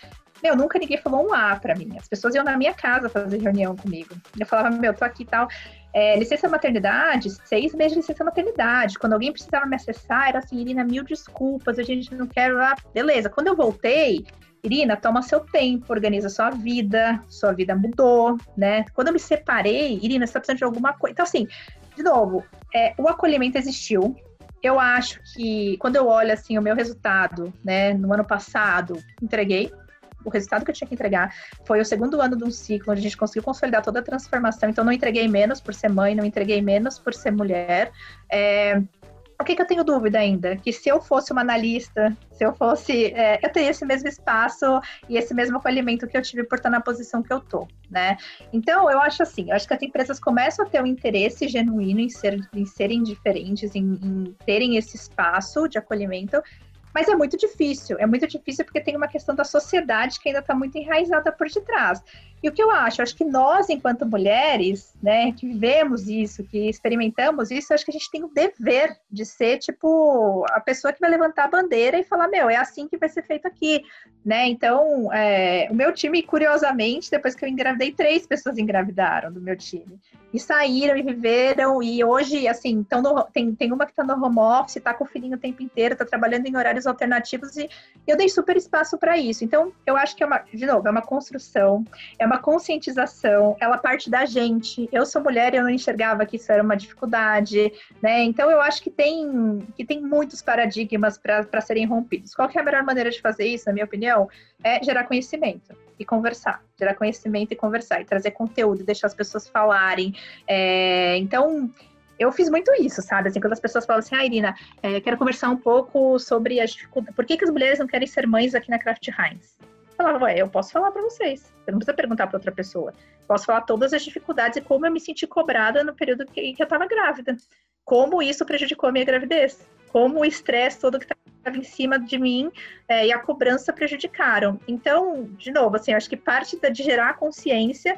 Meu, nunca ninguém falou um A para mim. As pessoas iam na minha casa fazer reunião comigo. Eu falava, meu, tô aqui e tal. É, licença maternidade, seis meses de licença maternidade. Quando alguém precisava me acessar, era assim, Irina, mil desculpas, a gente não quer. Ah, beleza. Quando eu voltei, Irina, toma seu tempo, organiza sua vida, sua vida mudou, né? Quando eu me separei, Irina, você tá precisando de alguma coisa. Então, assim, de novo, é, o acolhimento existiu. Eu acho que quando eu olho assim o meu resultado, né, no ano passado, entreguei. O resultado que eu tinha que entregar foi o segundo ano de um ciclo onde a gente conseguiu consolidar toda a transformação. Então, não entreguei menos por ser mãe, não entreguei menos por ser mulher. É, o que, que, eu tenho dúvida ainda? Que se eu fosse uma analista, se eu fosse. É, eu teria esse mesmo espaço e esse mesmo acolhimento que eu tive por estar na posição que eu tô, né? Então, eu acho assim, eu acho que as empresas começam a ter um interesse genuíno em, ser, em serem diferentes, em, em terem esse espaço de acolhimento, mas é muito difícil, é muito difícil porque tem uma questão da sociedade que ainda está muito enraizada por detrás. E o que eu acho? Eu acho que nós, enquanto mulheres, né, que vivemos isso, que experimentamos isso, acho que a gente tem o dever de ser, tipo, a pessoa que vai levantar a bandeira e falar, meu, é assim que vai ser feito aqui, né? Então, é, o meu time, curiosamente, depois que eu engravidei, três pessoas engravidaram do meu time. E saíram e viveram, e hoje, assim, tão no, tem, tem uma que está no home office, está com o filhinho o tempo inteiro, está trabalhando em horários alternativos, e eu dei super espaço para isso. Então, eu acho que é uma, de novo, é uma construção, é uma conscientização, ela parte da gente. Eu sou mulher e eu não enxergava que isso era uma dificuldade, né? Então eu acho que tem, que tem muitos paradigmas para serem rompidos. Qual é a melhor maneira de fazer isso, na minha opinião? É gerar conhecimento e conversar. Gerar conhecimento e conversar, e trazer conteúdo, deixar as pessoas falarem. É, então, eu fiz muito isso, sabe? Assim, quando as pessoas falam assim, ah, Irina, é, quero conversar um pouco sobre as dificuldades. Por que, que as mulheres não querem ser mães aqui na Craft Heinz? falava, ué, eu posso falar para vocês. Você não precisa perguntar para outra pessoa. Posso falar todas as dificuldades e como eu me senti cobrada no período que, que eu estava grávida. Como isso prejudicou a minha gravidez. Como o estresse todo que estava em cima de mim é, e a cobrança prejudicaram. Então, de novo, assim, acho que parte de gerar consciência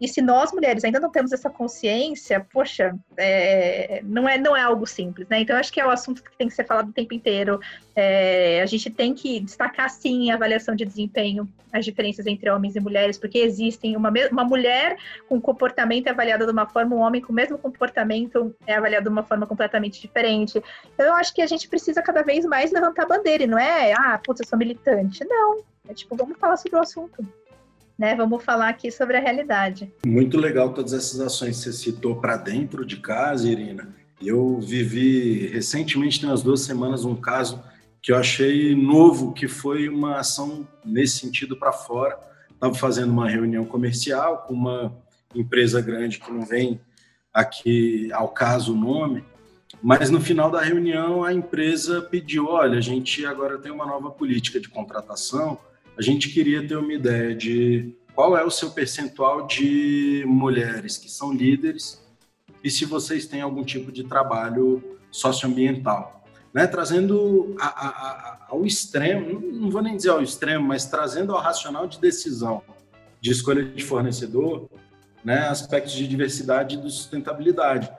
e se nós mulheres ainda não temos essa consciência, poxa, é, não, é, não é algo simples, né? Então, acho que é o assunto que tem que ser falado o tempo inteiro. É, a gente tem que destacar, sim, a avaliação de desempenho, as diferenças entre homens e mulheres, porque existem uma, uma mulher com comportamento é avaliada de uma forma, um homem com o mesmo comportamento é avaliado de uma forma completamente diferente. Então, eu acho que a gente precisa cada vez mais levantar a bandeira, e não é, ah, putz, eu sou militante. Não, é tipo, vamos falar sobre o assunto né? Vamos falar aqui sobre a realidade. Muito legal todas essas ações que você citou para dentro de casa, Irina. Eu vivi recentemente, tem umas duas semanas, um caso que eu achei novo, que foi uma ação nesse sentido para fora. Estava fazendo uma reunião comercial com uma empresa grande que não vem aqui ao caso o nome, mas no final da reunião a empresa pediu: olha, a gente agora tem uma nova política de contratação a gente queria ter uma ideia de qual é o seu percentual de mulheres que são líderes e se vocês têm algum tipo de trabalho socioambiental. Né? Trazendo a, a, a, ao extremo, não vou nem dizer ao extremo, mas trazendo ao racional de decisão de escolha de fornecedor, né? aspectos de diversidade e de sustentabilidade.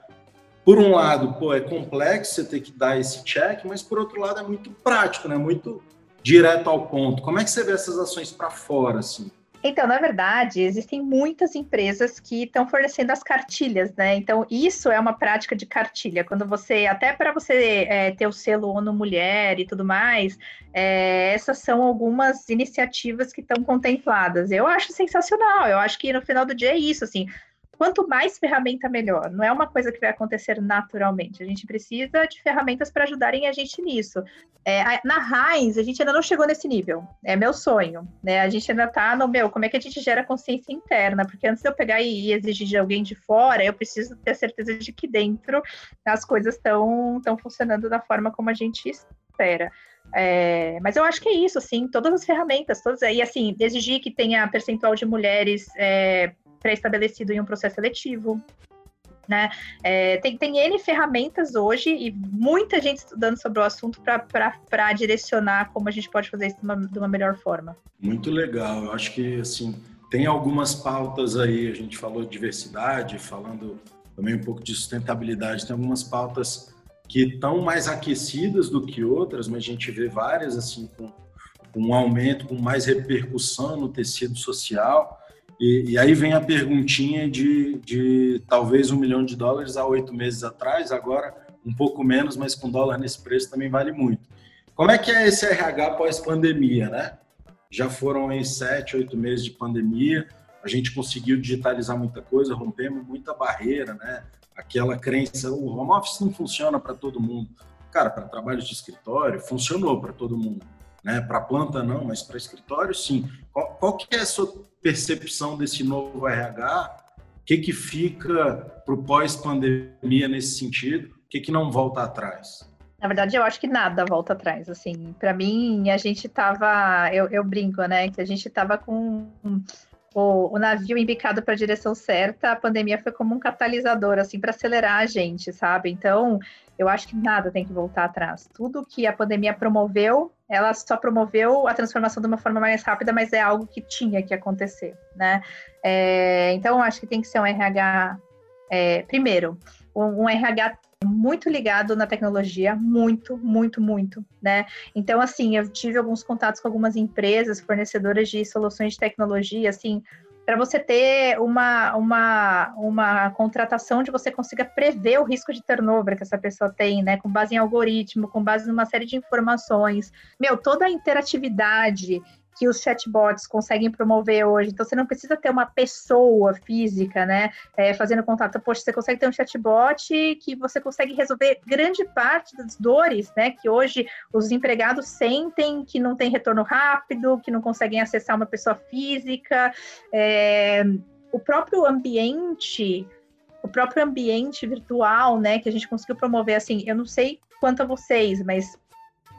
Por um lado, pô, é complexo você ter que dar esse check, mas por outro lado é muito prático, né? muito direto ao ponto. Como é que você vê essas ações para fora, assim? Então, na verdade, existem muitas empresas que estão fornecendo as cartilhas, né? Então, isso é uma prática de cartilha. Quando você, até para você é, ter o selo ONU Mulher e tudo mais, é, essas são algumas iniciativas que estão contempladas. Eu acho sensacional. Eu acho que no final do dia é isso, assim quanto mais ferramenta, melhor. Não é uma coisa que vai acontecer naturalmente. A gente precisa de ferramentas para ajudarem a gente nisso. É, na Heinz, a gente ainda não chegou nesse nível. É meu sonho. Né? A gente ainda está no meu, como é que a gente gera consciência interna? Porque antes de eu pegar e exigir de alguém de fora, eu preciso ter certeza de que dentro as coisas estão funcionando da forma como a gente espera. É, mas eu acho que é isso, assim, todas as ferramentas, todas, e assim, exigir que tenha percentual de mulheres é, pré-estabelecido em um processo seletivo. Né? É, tem, tem N ferramentas hoje e muita gente estudando sobre o assunto para direcionar como a gente pode fazer isso de uma, de uma melhor forma. Muito legal. Eu acho que assim tem algumas pautas aí. A gente falou de diversidade, falando também um pouco de sustentabilidade. Tem algumas pautas que estão mais aquecidas do que outras, mas a gente vê várias assim com, com um aumento, com mais repercussão no tecido social. E, e, aí vem a perguntinha de, de talvez um milhão de dólares há oito meses atrás, agora um pouco menos, mas com dólar nesse preço também vale muito. Como é que é esse RH pós-pandemia, né? Já foram aí sete, oito meses de pandemia, a gente conseguiu digitalizar muita coisa, rompemos muita barreira, né? Aquela crença, o home office não funciona para todo mundo. Cara, para trabalho de escritório, funcionou para todo mundo. Né? Para planta não, mas para escritório sim. Qual, qual que é a sua percepção desse novo RH? O que, que fica para o pós-pandemia nesse sentido? O que, que não volta atrás? Na verdade, eu acho que nada volta atrás. Assim, para mim, a gente tava, eu, eu, brinco, né, que a gente tava com o, o navio embicado para a direção certa. A pandemia foi como um catalisador, assim, para acelerar a gente, sabe? Então, eu acho que nada tem que voltar atrás. Tudo que a pandemia promoveu, ela só promoveu a transformação de uma forma mais rápida, mas é algo que tinha que acontecer, né? É, então, eu acho que tem que ser um RH, é, primeiro, um, um RH muito ligado na tecnologia, muito, muito, muito, né? Então, assim, eu tive alguns contatos com algumas empresas fornecedoras de soluções de tecnologia, assim, para você ter uma, uma, uma contratação onde você consiga prever o risco de turnover que essa pessoa tem, né? Com base em algoritmo, com base numa série de informações. Meu, toda a interatividade que os chatbots conseguem promover hoje. Então, você não precisa ter uma pessoa física, né, é, fazendo contato. Poxa, você consegue ter um chatbot que você consegue resolver grande parte das dores, né, que hoje os empregados sentem que não tem retorno rápido, que não conseguem acessar uma pessoa física. É, o próprio ambiente o próprio ambiente virtual, né, que a gente conseguiu promover, assim, eu não sei quanto a vocês, mas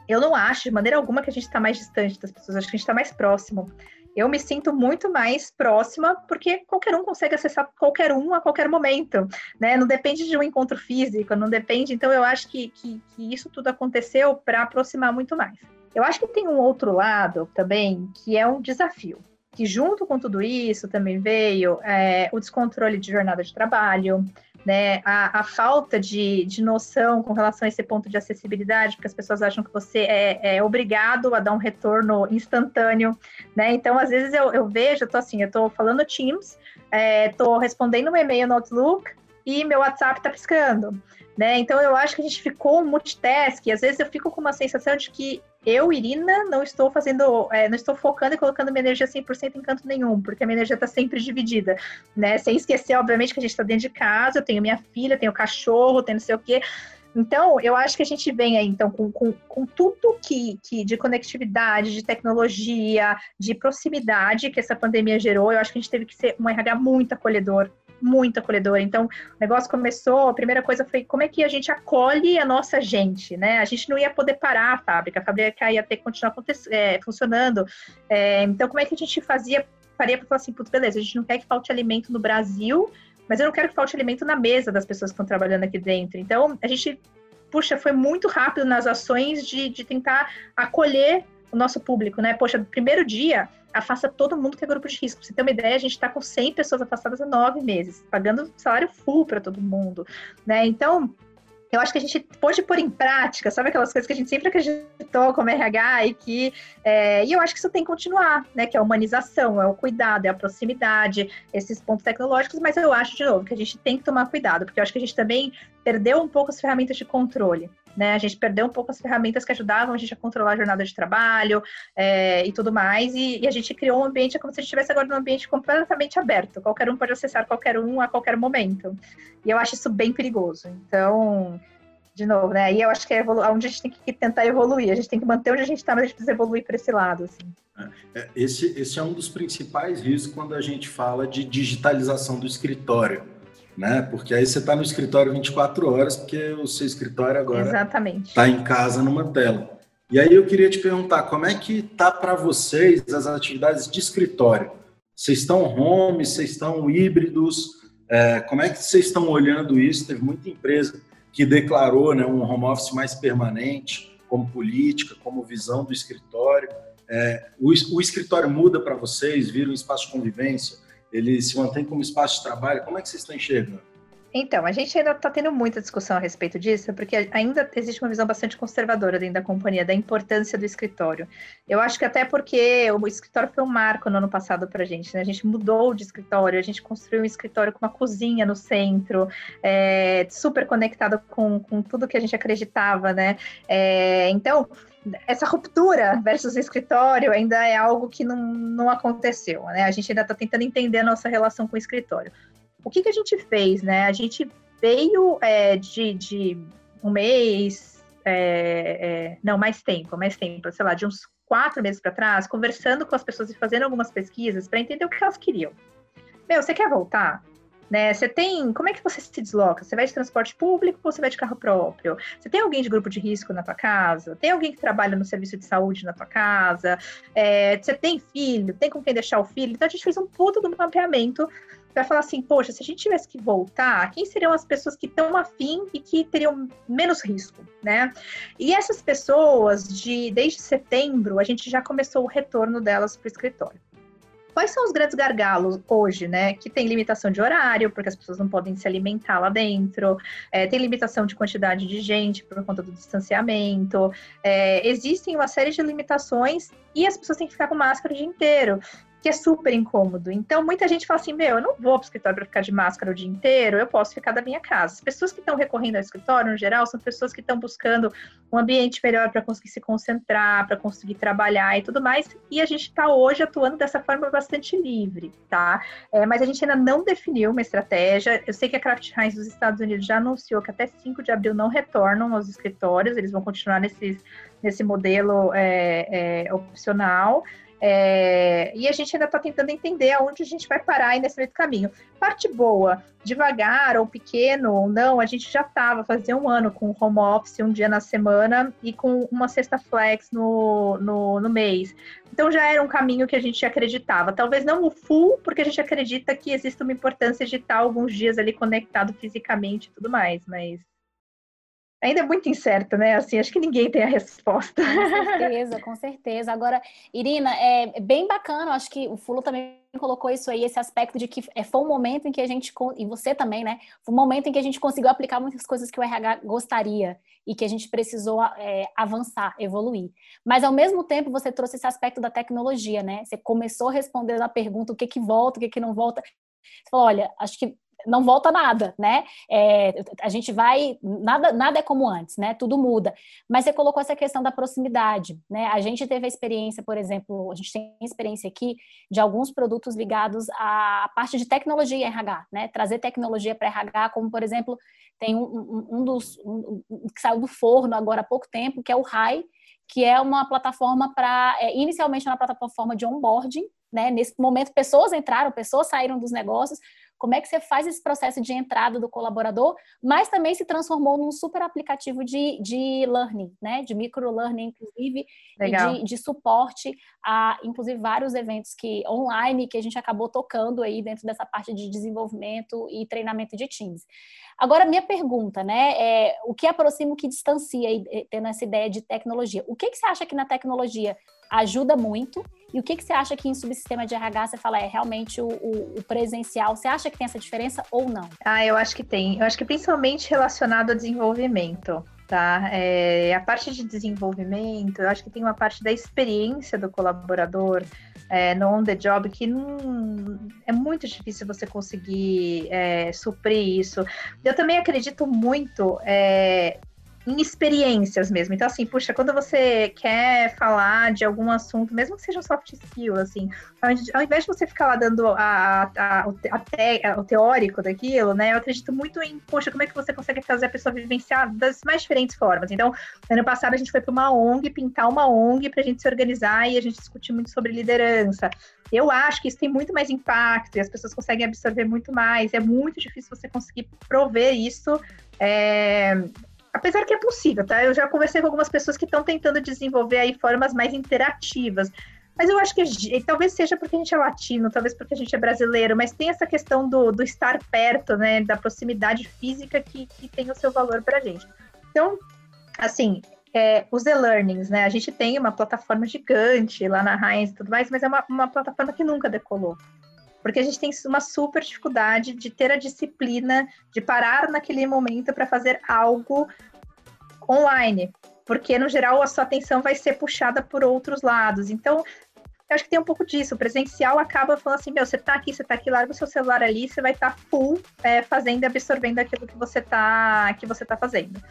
eu não acho de maneira alguma que a gente está mais distante das pessoas, acho que a gente está mais próximo. Eu me sinto muito mais próxima porque qualquer um consegue acessar qualquer um a qualquer momento, né? Não depende de um encontro físico, não depende. Então, eu acho que, que, que isso tudo aconteceu para aproximar muito mais. Eu acho que tem um outro lado também que é um desafio, que junto com tudo isso também veio é, o descontrole de jornada de trabalho, né, a, a falta de, de noção com relação a esse ponto de acessibilidade, porque as pessoas acham que você é, é obrigado a dar um retorno instantâneo, né? Então, às vezes eu, eu vejo, eu tô assim, eu tô falando Teams, é, tô respondendo um e-mail no Outlook e meu WhatsApp tá piscando. Né? Então eu acho que a gente ficou multitask, e às vezes eu fico com uma sensação de que eu, Irina, não estou fazendo, é, não estou focando e colocando minha energia 100% em canto nenhum, porque a minha energia está sempre dividida, né? Sem esquecer, obviamente, que a gente está dentro de casa, eu tenho minha filha, tenho cachorro, tenho não sei o quê. Então, eu acho que a gente vem aí, então, com, com, com tudo que, que de conectividade, de tecnologia, de proximidade que essa pandemia gerou, eu acho que a gente teve que ser um RH muito acolhedor, muito acolhedora. Então, o negócio começou, a primeira coisa foi como é que a gente acolhe a nossa gente, né? A gente não ia poder parar a fábrica, a fábrica ia ter que continuar é, funcionando. É, então, como é que a gente fazia, faria para falar assim, putz, beleza, a gente não quer que falte alimento no Brasil, mas eu não quero que falte alimento na mesa das pessoas que estão trabalhando aqui dentro. Então, a gente, puxa, foi muito rápido nas ações de, de tentar acolher o nosso público, né? Poxa, no primeiro dia, afasta todo mundo que é grupo de risco. Pra você ter uma ideia, a gente está com 100 pessoas afastadas há nove meses, pagando salário full para todo mundo, né? Então, eu acho que a gente pode pôr em prática, sabe aquelas coisas que a gente sempre acreditou como RH e que é, e eu acho que isso tem que continuar, né? Que é a humanização, é o cuidado, é a proximidade, esses pontos tecnológicos, mas eu acho, de novo, que a gente tem que tomar cuidado, porque eu acho que a gente também perdeu um pouco as ferramentas de controle. Né, a gente perdeu um pouco as ferramentas que ajudavam a gente a controlar a jornada de trabalho é, e tudo mais, e, e, a gente criou um ambiente como se a gente estivesse agora num ambiente completamente aberto, qualquer um pode acessar qualquer um a qualquer momento. E eu acho isso bem perigoso. Então, de novo, né? Aí eu acho que é onde a gente tem que tentar evoluir. A gente tem que manter onde a gente está, mas a gente precisa evoluir para esse lado. Assim. É, é, esse, esse é um dos principais riscos quando a gente fala de digitalização do escritório. Né? Porque aí você está no escritório 24 horas, porque o seu escritório agora está em casa numa tela. E aí eu queria te perguntar, como é que tá para vocês as atividades de escritório? Vocês estão home, vocês estão híbridos? É, como é que vocês estão olhando isso? Teve muita empresa que declarou né, um home office mais permanente, como política, como visão do escritório. É, o, o escritório muda para vocês, vira um espaço de convivência, ele se mantém como espaço de trabalho. Como é que vocês estão enxergando? Então, a gente ainda está tendo muita discussão a respeito disso, porque ainda existe uma visão bastante conservadora dentro da companhia, da importância do escritório. Eu acho que até porque o escritório foi um marco no ano passado para a gente, né? A gente mudou de escritório, a gente construiu um escritório com uma cozinha no centro, é, super conectado com, com tudo que a gente acreditava, né? É, então, essa ruptura versus escritório ainda é algo que não, não aconteceu, né? A gente ainda está tentando entender a nossa relação com o escritório. O que, que a gente fez, né? A gente veio é, de, de, um mês, é, é, não, mais tempo, mais tempo, sei lá, de uns quatro meses para trás, conversando com as pessoas e fazendo algumas pesquisas para entender o que elas queriam. Meu, você quer voltar? Né? Você tem. Como é que você se desloca? Você vai de transporte público ou você vai de carro próprio? Você tem alguém de grupo de risco na tua casa? Tem alguém que trabalha no serviço de saúde na tua casa? É, você tem filho? Tem com quem deixar o filho? Então a gente fez um puto do mapeamento para falar assim, poxa, se a gente tivesse que voltar, quem seriam as pessoas que estão afim e que teriam menos risco, né? E essas pessoas, de desde setembro, a gente já começou o retorno delas para o escritório. Quais são os grandes gargalos hoje, né? Que tem limitação de horário, porque as pessoas não podem se alimentar lá dentro, é, tem limitação de quantidade de gente por conta do distanciamento, é, existem uma série de limitações e as pessoas têm que ficar com máscara o dia inteiro que é super incômodo. Então, muita gente fala assim: meu, eu não vou para o escritório para ficar de máscara o dia inteiro, eu posso ficar da minha casa. As pessoas que estão recorrendo ao escritório, no geral, são pessoas que estão buscando um ambiente melhor para conseguir se concentrar, para conseguir trabalhar e tudo mais. E a gente está hoje atuando dessa forma bastante livre, tá? É, mas a gente ainda não definiu uma estratégia. Eu sei que a Kraft Heinz dos Estados Unidos já anunciou que até 5 de abril não retornam aos escritórios, eles vão continuar nesses, nesse modelo é, é, opcional. É, e a gente ainda está tentando entender aonde a gente vai parar aí nesse meio do caminho. Parte boa, devagar ou pequeno ou não, a gente já estava fazia um ano com home office um dia na semana e com uma sexta flex no, no, no mês. Então já era um caminho que a gente acreditava. Talvez não o full, porque a gente acredita que existe uma importância de estar alguns dias ali conectado fisicamente e tudo mais, mas ainda é muito incerto, né? Assim, acho que ninguém tem a resposta. Com certeza, com certeza. Agora, Irina, é bem bacana, acho que o Fulo também colocou isso aí, esse aspecto de que é, foi um momento em que a gente, e você também, né? Foi um momento em que a gente conseguiu aplicar muitas coisas que o RH gostaria e que a gente precisou é, avançar, evoluir. Mas, ao mesmo tempo, você trouxe esse aspecto da tecnologia, né? Você começou respondendo a pergunta o que que volta, o que que não volta. Você falou, olha, acho que não volta nada, né? É, a gente vai, nada, nada é como antes, né? Tudo muda. Mas você colocou essa questão da proximidade, né? A gente teve a experiência, por exemplo, a gente tem experiência aqui de alguns produtos ligados à parte de tecnologia RH, né? Trazer tecnologia para RH, como por exemplo, tem um, um, um dos um, que saiu do forno agora há pouco tempo, que é o RAI, que é uma plataforma para, é, inicialmente uma plataforma de onboarding, né? Nesse momento, pessoas entraram, pessoas saíram dos negócios, como é que você faz esse processo de entrada do colaborador, mas também se transformou num super aplicativo de, de learning, né? De micro-learning, inclusive, Legal. e de, de, suporte a, inclusive, vários eventos que online que a gente acabou tocando aí dentro dessa parte de desenvolvimento e treinamento de times. Agora, minha pergunta, né? É, o que aproxima, o que distancia, aí, tendo essa ideia de tecnologia? O que, que você acha que na tecnologia ajuda muito? E o que, que você acha que em subsistema de RH você fala é realmente o, o, o, presencial? Você acha que tem essa diferença ou não? Ah, eu acho que tem. Eu acho que principalmente relacionado ao desenvolvimento. Tá? É, a parte de desenvolvimento, eu acho que tem uma parte da experiência do colaborador é, no on the job que não, é muito difícil você conseguir é, suprir isso. Eu também acredito muito é, em experiências mesmo. Então, assim, puxa, quando você quer falar de algum assunto, mesmo que seja um soft skill, assim, ao invés de você ficar lá dando a, a, a, te, o teórico daquilo, né, eu acredito muito em, poxa, como é que você consegue fazer a pessoa vivenciar das mais diferentes formas. Então, ano passado a gente foi para uma ONG, pintar uma ONG para a gente se organizar e a gente discutir muito sobre liderança. Eu acho que isso tem muito mais impacto e as pessoas conseguem absorver muito mais. É muito difícil você conseguir prover isso é, apesar que é possível, tá? Eu já conversei com algumas pessoas que estão tentando desenvolver aí formas mais interativas. Mas eu acho que talvez seja porque a gente é latino, talvez porque a gente é brasileiro, mas tem essa questão do, do estar perto, né? Da proximidade física que, que tem o seu valor para a gente. Então, assim, é, os e-learnings, né? A gente tem uma plataforma gigante lá na Heinz e tudo mais, mas é uma, uma plataforma que nunca decolou porque a gente tem uma super dificuldade de ter a disciplina de parar naquele momento para fazer algo online, porque no geral a sua atenção vai ser puxada por outros lados. Então, eu acho que tem um pouco disso. O presencial acaba falando assim: meu, você tá aqui, você tá aqui, larga o seu celular ali, você vai estar tá full é, fazendo e absorvendo aquilo que você tá, que você tá fazendo.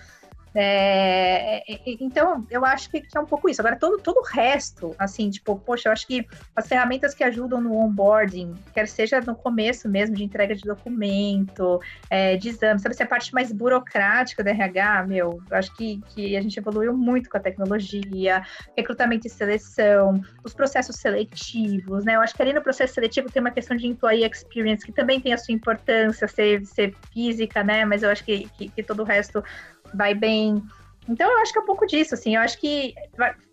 É, então, eu acho que, é um pouco isso. Agora, todo, todo o resto, assim, tipo, poxa, eu acho que as ferramentas que ajudam no onboarding, quer seja no começo mesmo, de entrega de documento, é, de exame, sabe, se a parte mais burocrática do RH, meu, eu acho que, que a gente evoluiu muito com a tecnologia, recrutamento e seleção, os processos seletivos, né? Eu acho que ali no processo seletivo tem uma questão de employee experience, que também tem a sua importância, ser, ser física, né? Mas eu acho que, que, que todo o resto vai bem. Então, eu acho que é um pouco disso, assim, eu acho que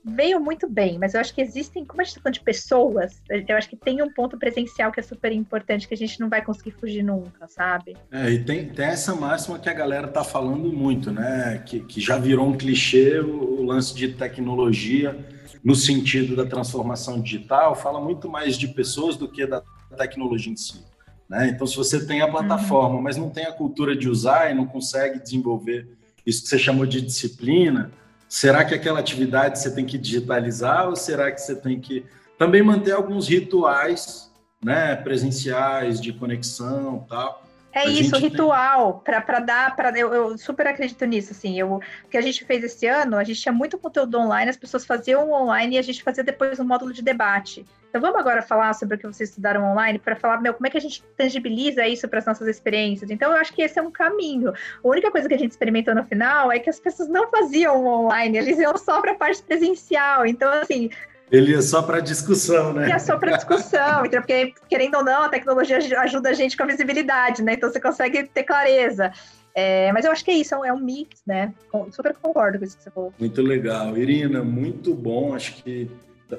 veio muito bem, mas eu acho que existem, como a gente está falando de pessoas, eu acho que tem um ponto presencial que é super importante, que a gente não vai conseguir fugir nunca, sabe? É, e tem, tem essa máxima que a galera tá falando muito, né, que, que já virou um clichê o, o lance de tecnologia, no sentido da transformação digital, fala muito mais de pessoas do que da tecnologia em si. Né? Então, se você tem a plataforma, uhum. mas não tem a cultura de usar e não consegue desenvolver isso que você chamou de disciplina, será que aquela atividade você tem que digitalizar ou será que você tem que também manter alguns rituais, né, presenciais de conexão, tal? É isso, ritual, tem... para dar, para eu, eu, super acredito nisso, assim, eu, o que a gente fez esse ano, a gente tinha muito conteúdo online, as pessoas faziam online e a gente fazia depois um módulo de debate. Então vamos agora falar sobre o que vocês estudaram online para falar, meu, como é que a gente tangibiliza isso para as nossas experiências. Então eu acho que esse é um caminho. A única coisa que a gente experimentou no final é que as pessoas não faziam online, eles iam só para a parte presencial. Então assim, ele é só para discussão, né? É só para discussão, então, porque, querendo ou não, a tecnologia ajuda a gente com a visibilidade, né? Então você consegue ter clareza. É, mas eu acho que é isso, é um mix, né? Super concordo com isso que você falou. Muito legal. Irina, muito bom. Acho que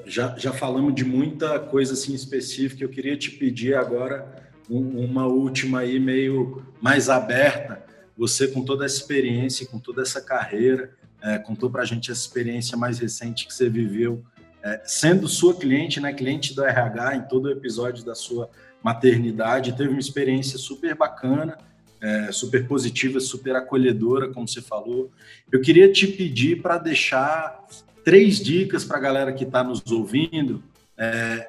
já, já falamos de muita coisa assim específica. Eu queria te pedir agora um, uma última aí, meio mais aberta. Você, com toda essa experiência, com toda essa carreira, é, contou para a gente essa experiência mais recente que você viveu é, sendo sua cliente, né, cliente do RH em todo o episódio da sua maternidade, teve uma experiência super bacana, é, super positiva, super acolhedora, como você falou. Eu queria te pedir para deixar três dicas para a galera que está nos ouvindo, é,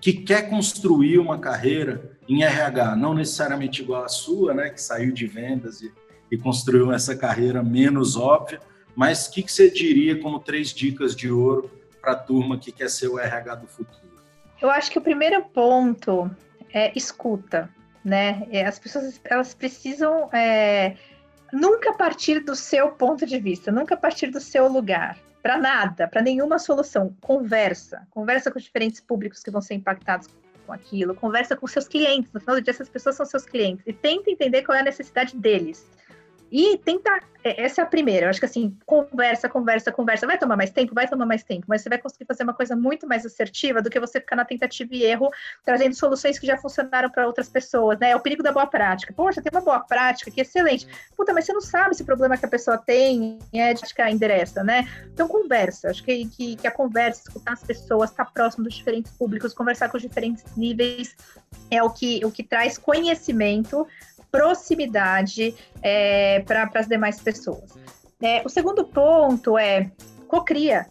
que quer construir uma carreira em RH, não necessariamente igual à sua, né, que saiu de vendas e, e construiu essa carreira menos óbvia, mas o que, que você diria como três dicas de ouro para a turma que quer ser o RH do futuro? Eu acho que o primeiro ponto é escuta, né? É, as pessoas elas precisam é, nunca partir do seu ponto de vista, nunca partir do seu lugar, para nada, para nenhuma solução. Conversa, conversa com os diferentes públicos que vão ser impactados com aquilo, conversa com seus clientes. No final do dia, essas pessoas são seus clientes e tenta entender qual é a necessidade deles. E tentar é, essa é a primeira. Eu acho que assim, conversa, conversa, conversa. Vai tomar mais tempo? Vai tomar mais tempo. Mas você vai conseguir fazer uma coisa muito mais assertiva do que você ficar na tentativa e erro, trazendo soluções que já funcionaram para outras pessoas, né? É o perigo da boa prática. Poxa, tem uma boa prática, que excelente. Puta, mas você não sabe se o problema que a pessoa tem é de que endereça, né? Então, conversa. Acho que, que, que a conversa, escutar as pessoas, estar próximo dos diferentes públicos, conversar com os diferentes níveis, é o que, o que traz conhecimento proximidade é, para as demais pessoas. É, o segundo ponto é cocria.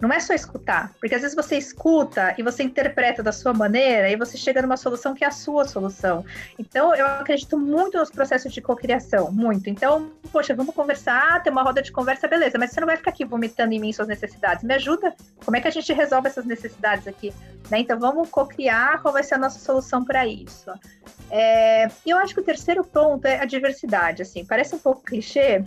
Não é só escutar, porque às vezes você escuta e você interpreta da sua maneira e você chega numa solução que é a sua solução. Então, eu acredito muito nos processos de cocriação, muito. Então, poxa, vamos conversar, ter uma roda de conversa, beleza, mas você não vai ficar aqui vomitando em mim suas necessidades. Me ajuda? Como é que a gente resolve essas necessidades aqui? Né? Então, vamos cocriar qual vai ser a nossa solução para isso. É, eu acho que o terceiro ponto é a diversidade. Assim, parece um pouco clichê,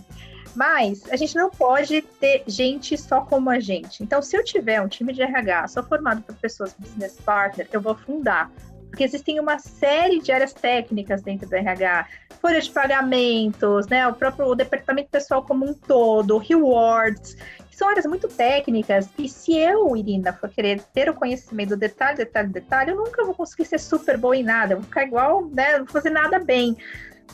mas a gente não pode ter gente só como a gente. Então, se eu tiver um time de RH só formado por pessoas business partner, eu vou fundar. Porque existem uma série de áreas técnicas dentro do RH, folha de pagamentos, né, o próprio departamento pessoal como um todo, rewards, que são áreas muito técnicas. E se eu, Irina, for querer ter o conhecimento do detalhe, detalhe, detalhe, eu nunca vou conseguir ser super boa em nada, eu vou ficar igual, né, não vou fazer nada bem.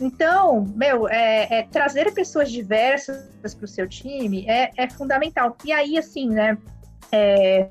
Então, meu, é, é trazer pessoas diversas para o seu time é, é, fundamental. E aí, assim, né? É,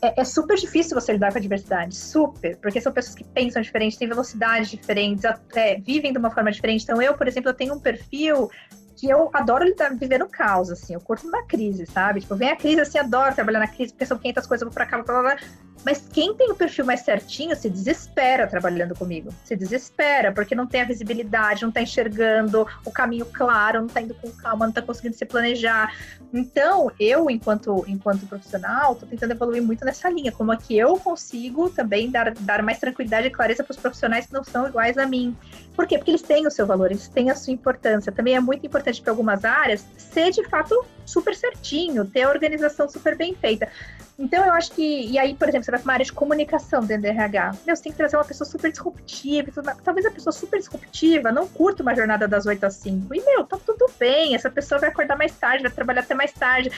é, é, super difícil você lidar com a diversidade, super, porque são pessoas que pensam diferente, têm velocidades diferentes, é, vivem de uma forma diferente. Então, eu, por exemplo, eu tenho um perfil que eu adoro viver no caos, assim, eu curto na crise, sabe? Tipo, vem a crise, assim, adoro trabalhar na crise, porque são 500 coisas, eu vou pra cá, blá, blá, blá. Mas quem tem o perfil mais certinho se desespera trabalhando comigo. Se desespera, porque não tem a visibilidade, não tá enxergando o caminho claro, não tá indo com calma, não tá conseguindo se planejar. Então, eu, enquanto, enquanto profissional, tô tentando evoluir muito nessa linha. Como é que eu consigo também dar, dar mais tranquilidade e clareza para os profissionais que não são iguais a mim. Por quê? Porque eles têm o seu valor, eles têm a sua importância. Também é muito importante para algumas áreas ser de fato super certinho, ter a organização super bem feita. Então, eu acho que. E aí, por exemplo, você vai para uma área de comunicação dentro do RH. Meu, você tem que trazer uma pessoa super disruptiva. Talvez a pessoa super disruptiva não curta uma jornada das 8 às 5. E, meu, tá tudo bem. Essa pessoa vai acordar mais tarde, vai trabalhar até mais tarde.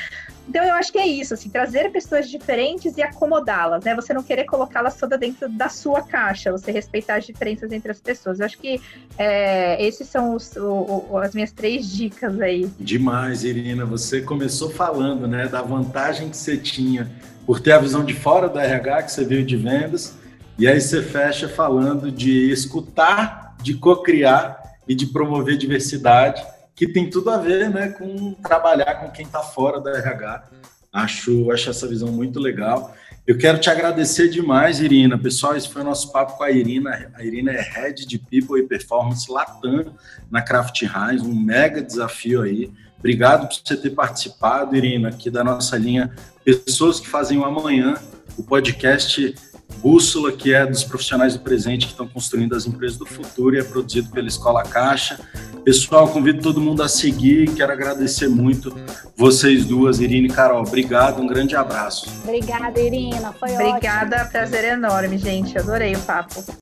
Então, eu acho que é isso, assim, trazer pessoas diferentes e acomodá-las, né? Você não querer colocá-las toda dentro da sua caixa, você respeitar as diferenças entre as pessoas. Eu acho que é, esses são os, o, o, as minhas três dicas aí. Demais, Irina. Você começou falando, né, da vantagem que você tinha por ter a visão de fora da RH, que você veio de vendas, e aí você fecha falando de escutar, de co-criar e de promover diversidade, que tem tudo a ver né, com trabalhar com quem está fora da RH. Acho, acho essa visão muito legal. Eu quero te agradecer demais, Irina. Pessoal, esse foi o nosso papo com a Irina. A Irina é Head de People e Performance Latam na Craft Heinz, um mega desafio aí. Obrigado por você ter participado, Irina, aqui da nossa linha Pessoas que Fazem o Amanhã, o podcast Bússola, que é dos profissionais do presente que estão construindo as empresas do futuro e é produzido pela Escola Caixa. Pessoal, convido todo mundo a seguir. Quero agradecer muito vocês duas, Irina e Carol. Obrigado, um grande abraço. Obrigada, Irina. Foi Obrigada, ótimo. prazer enorme, gente. Adorei o papo.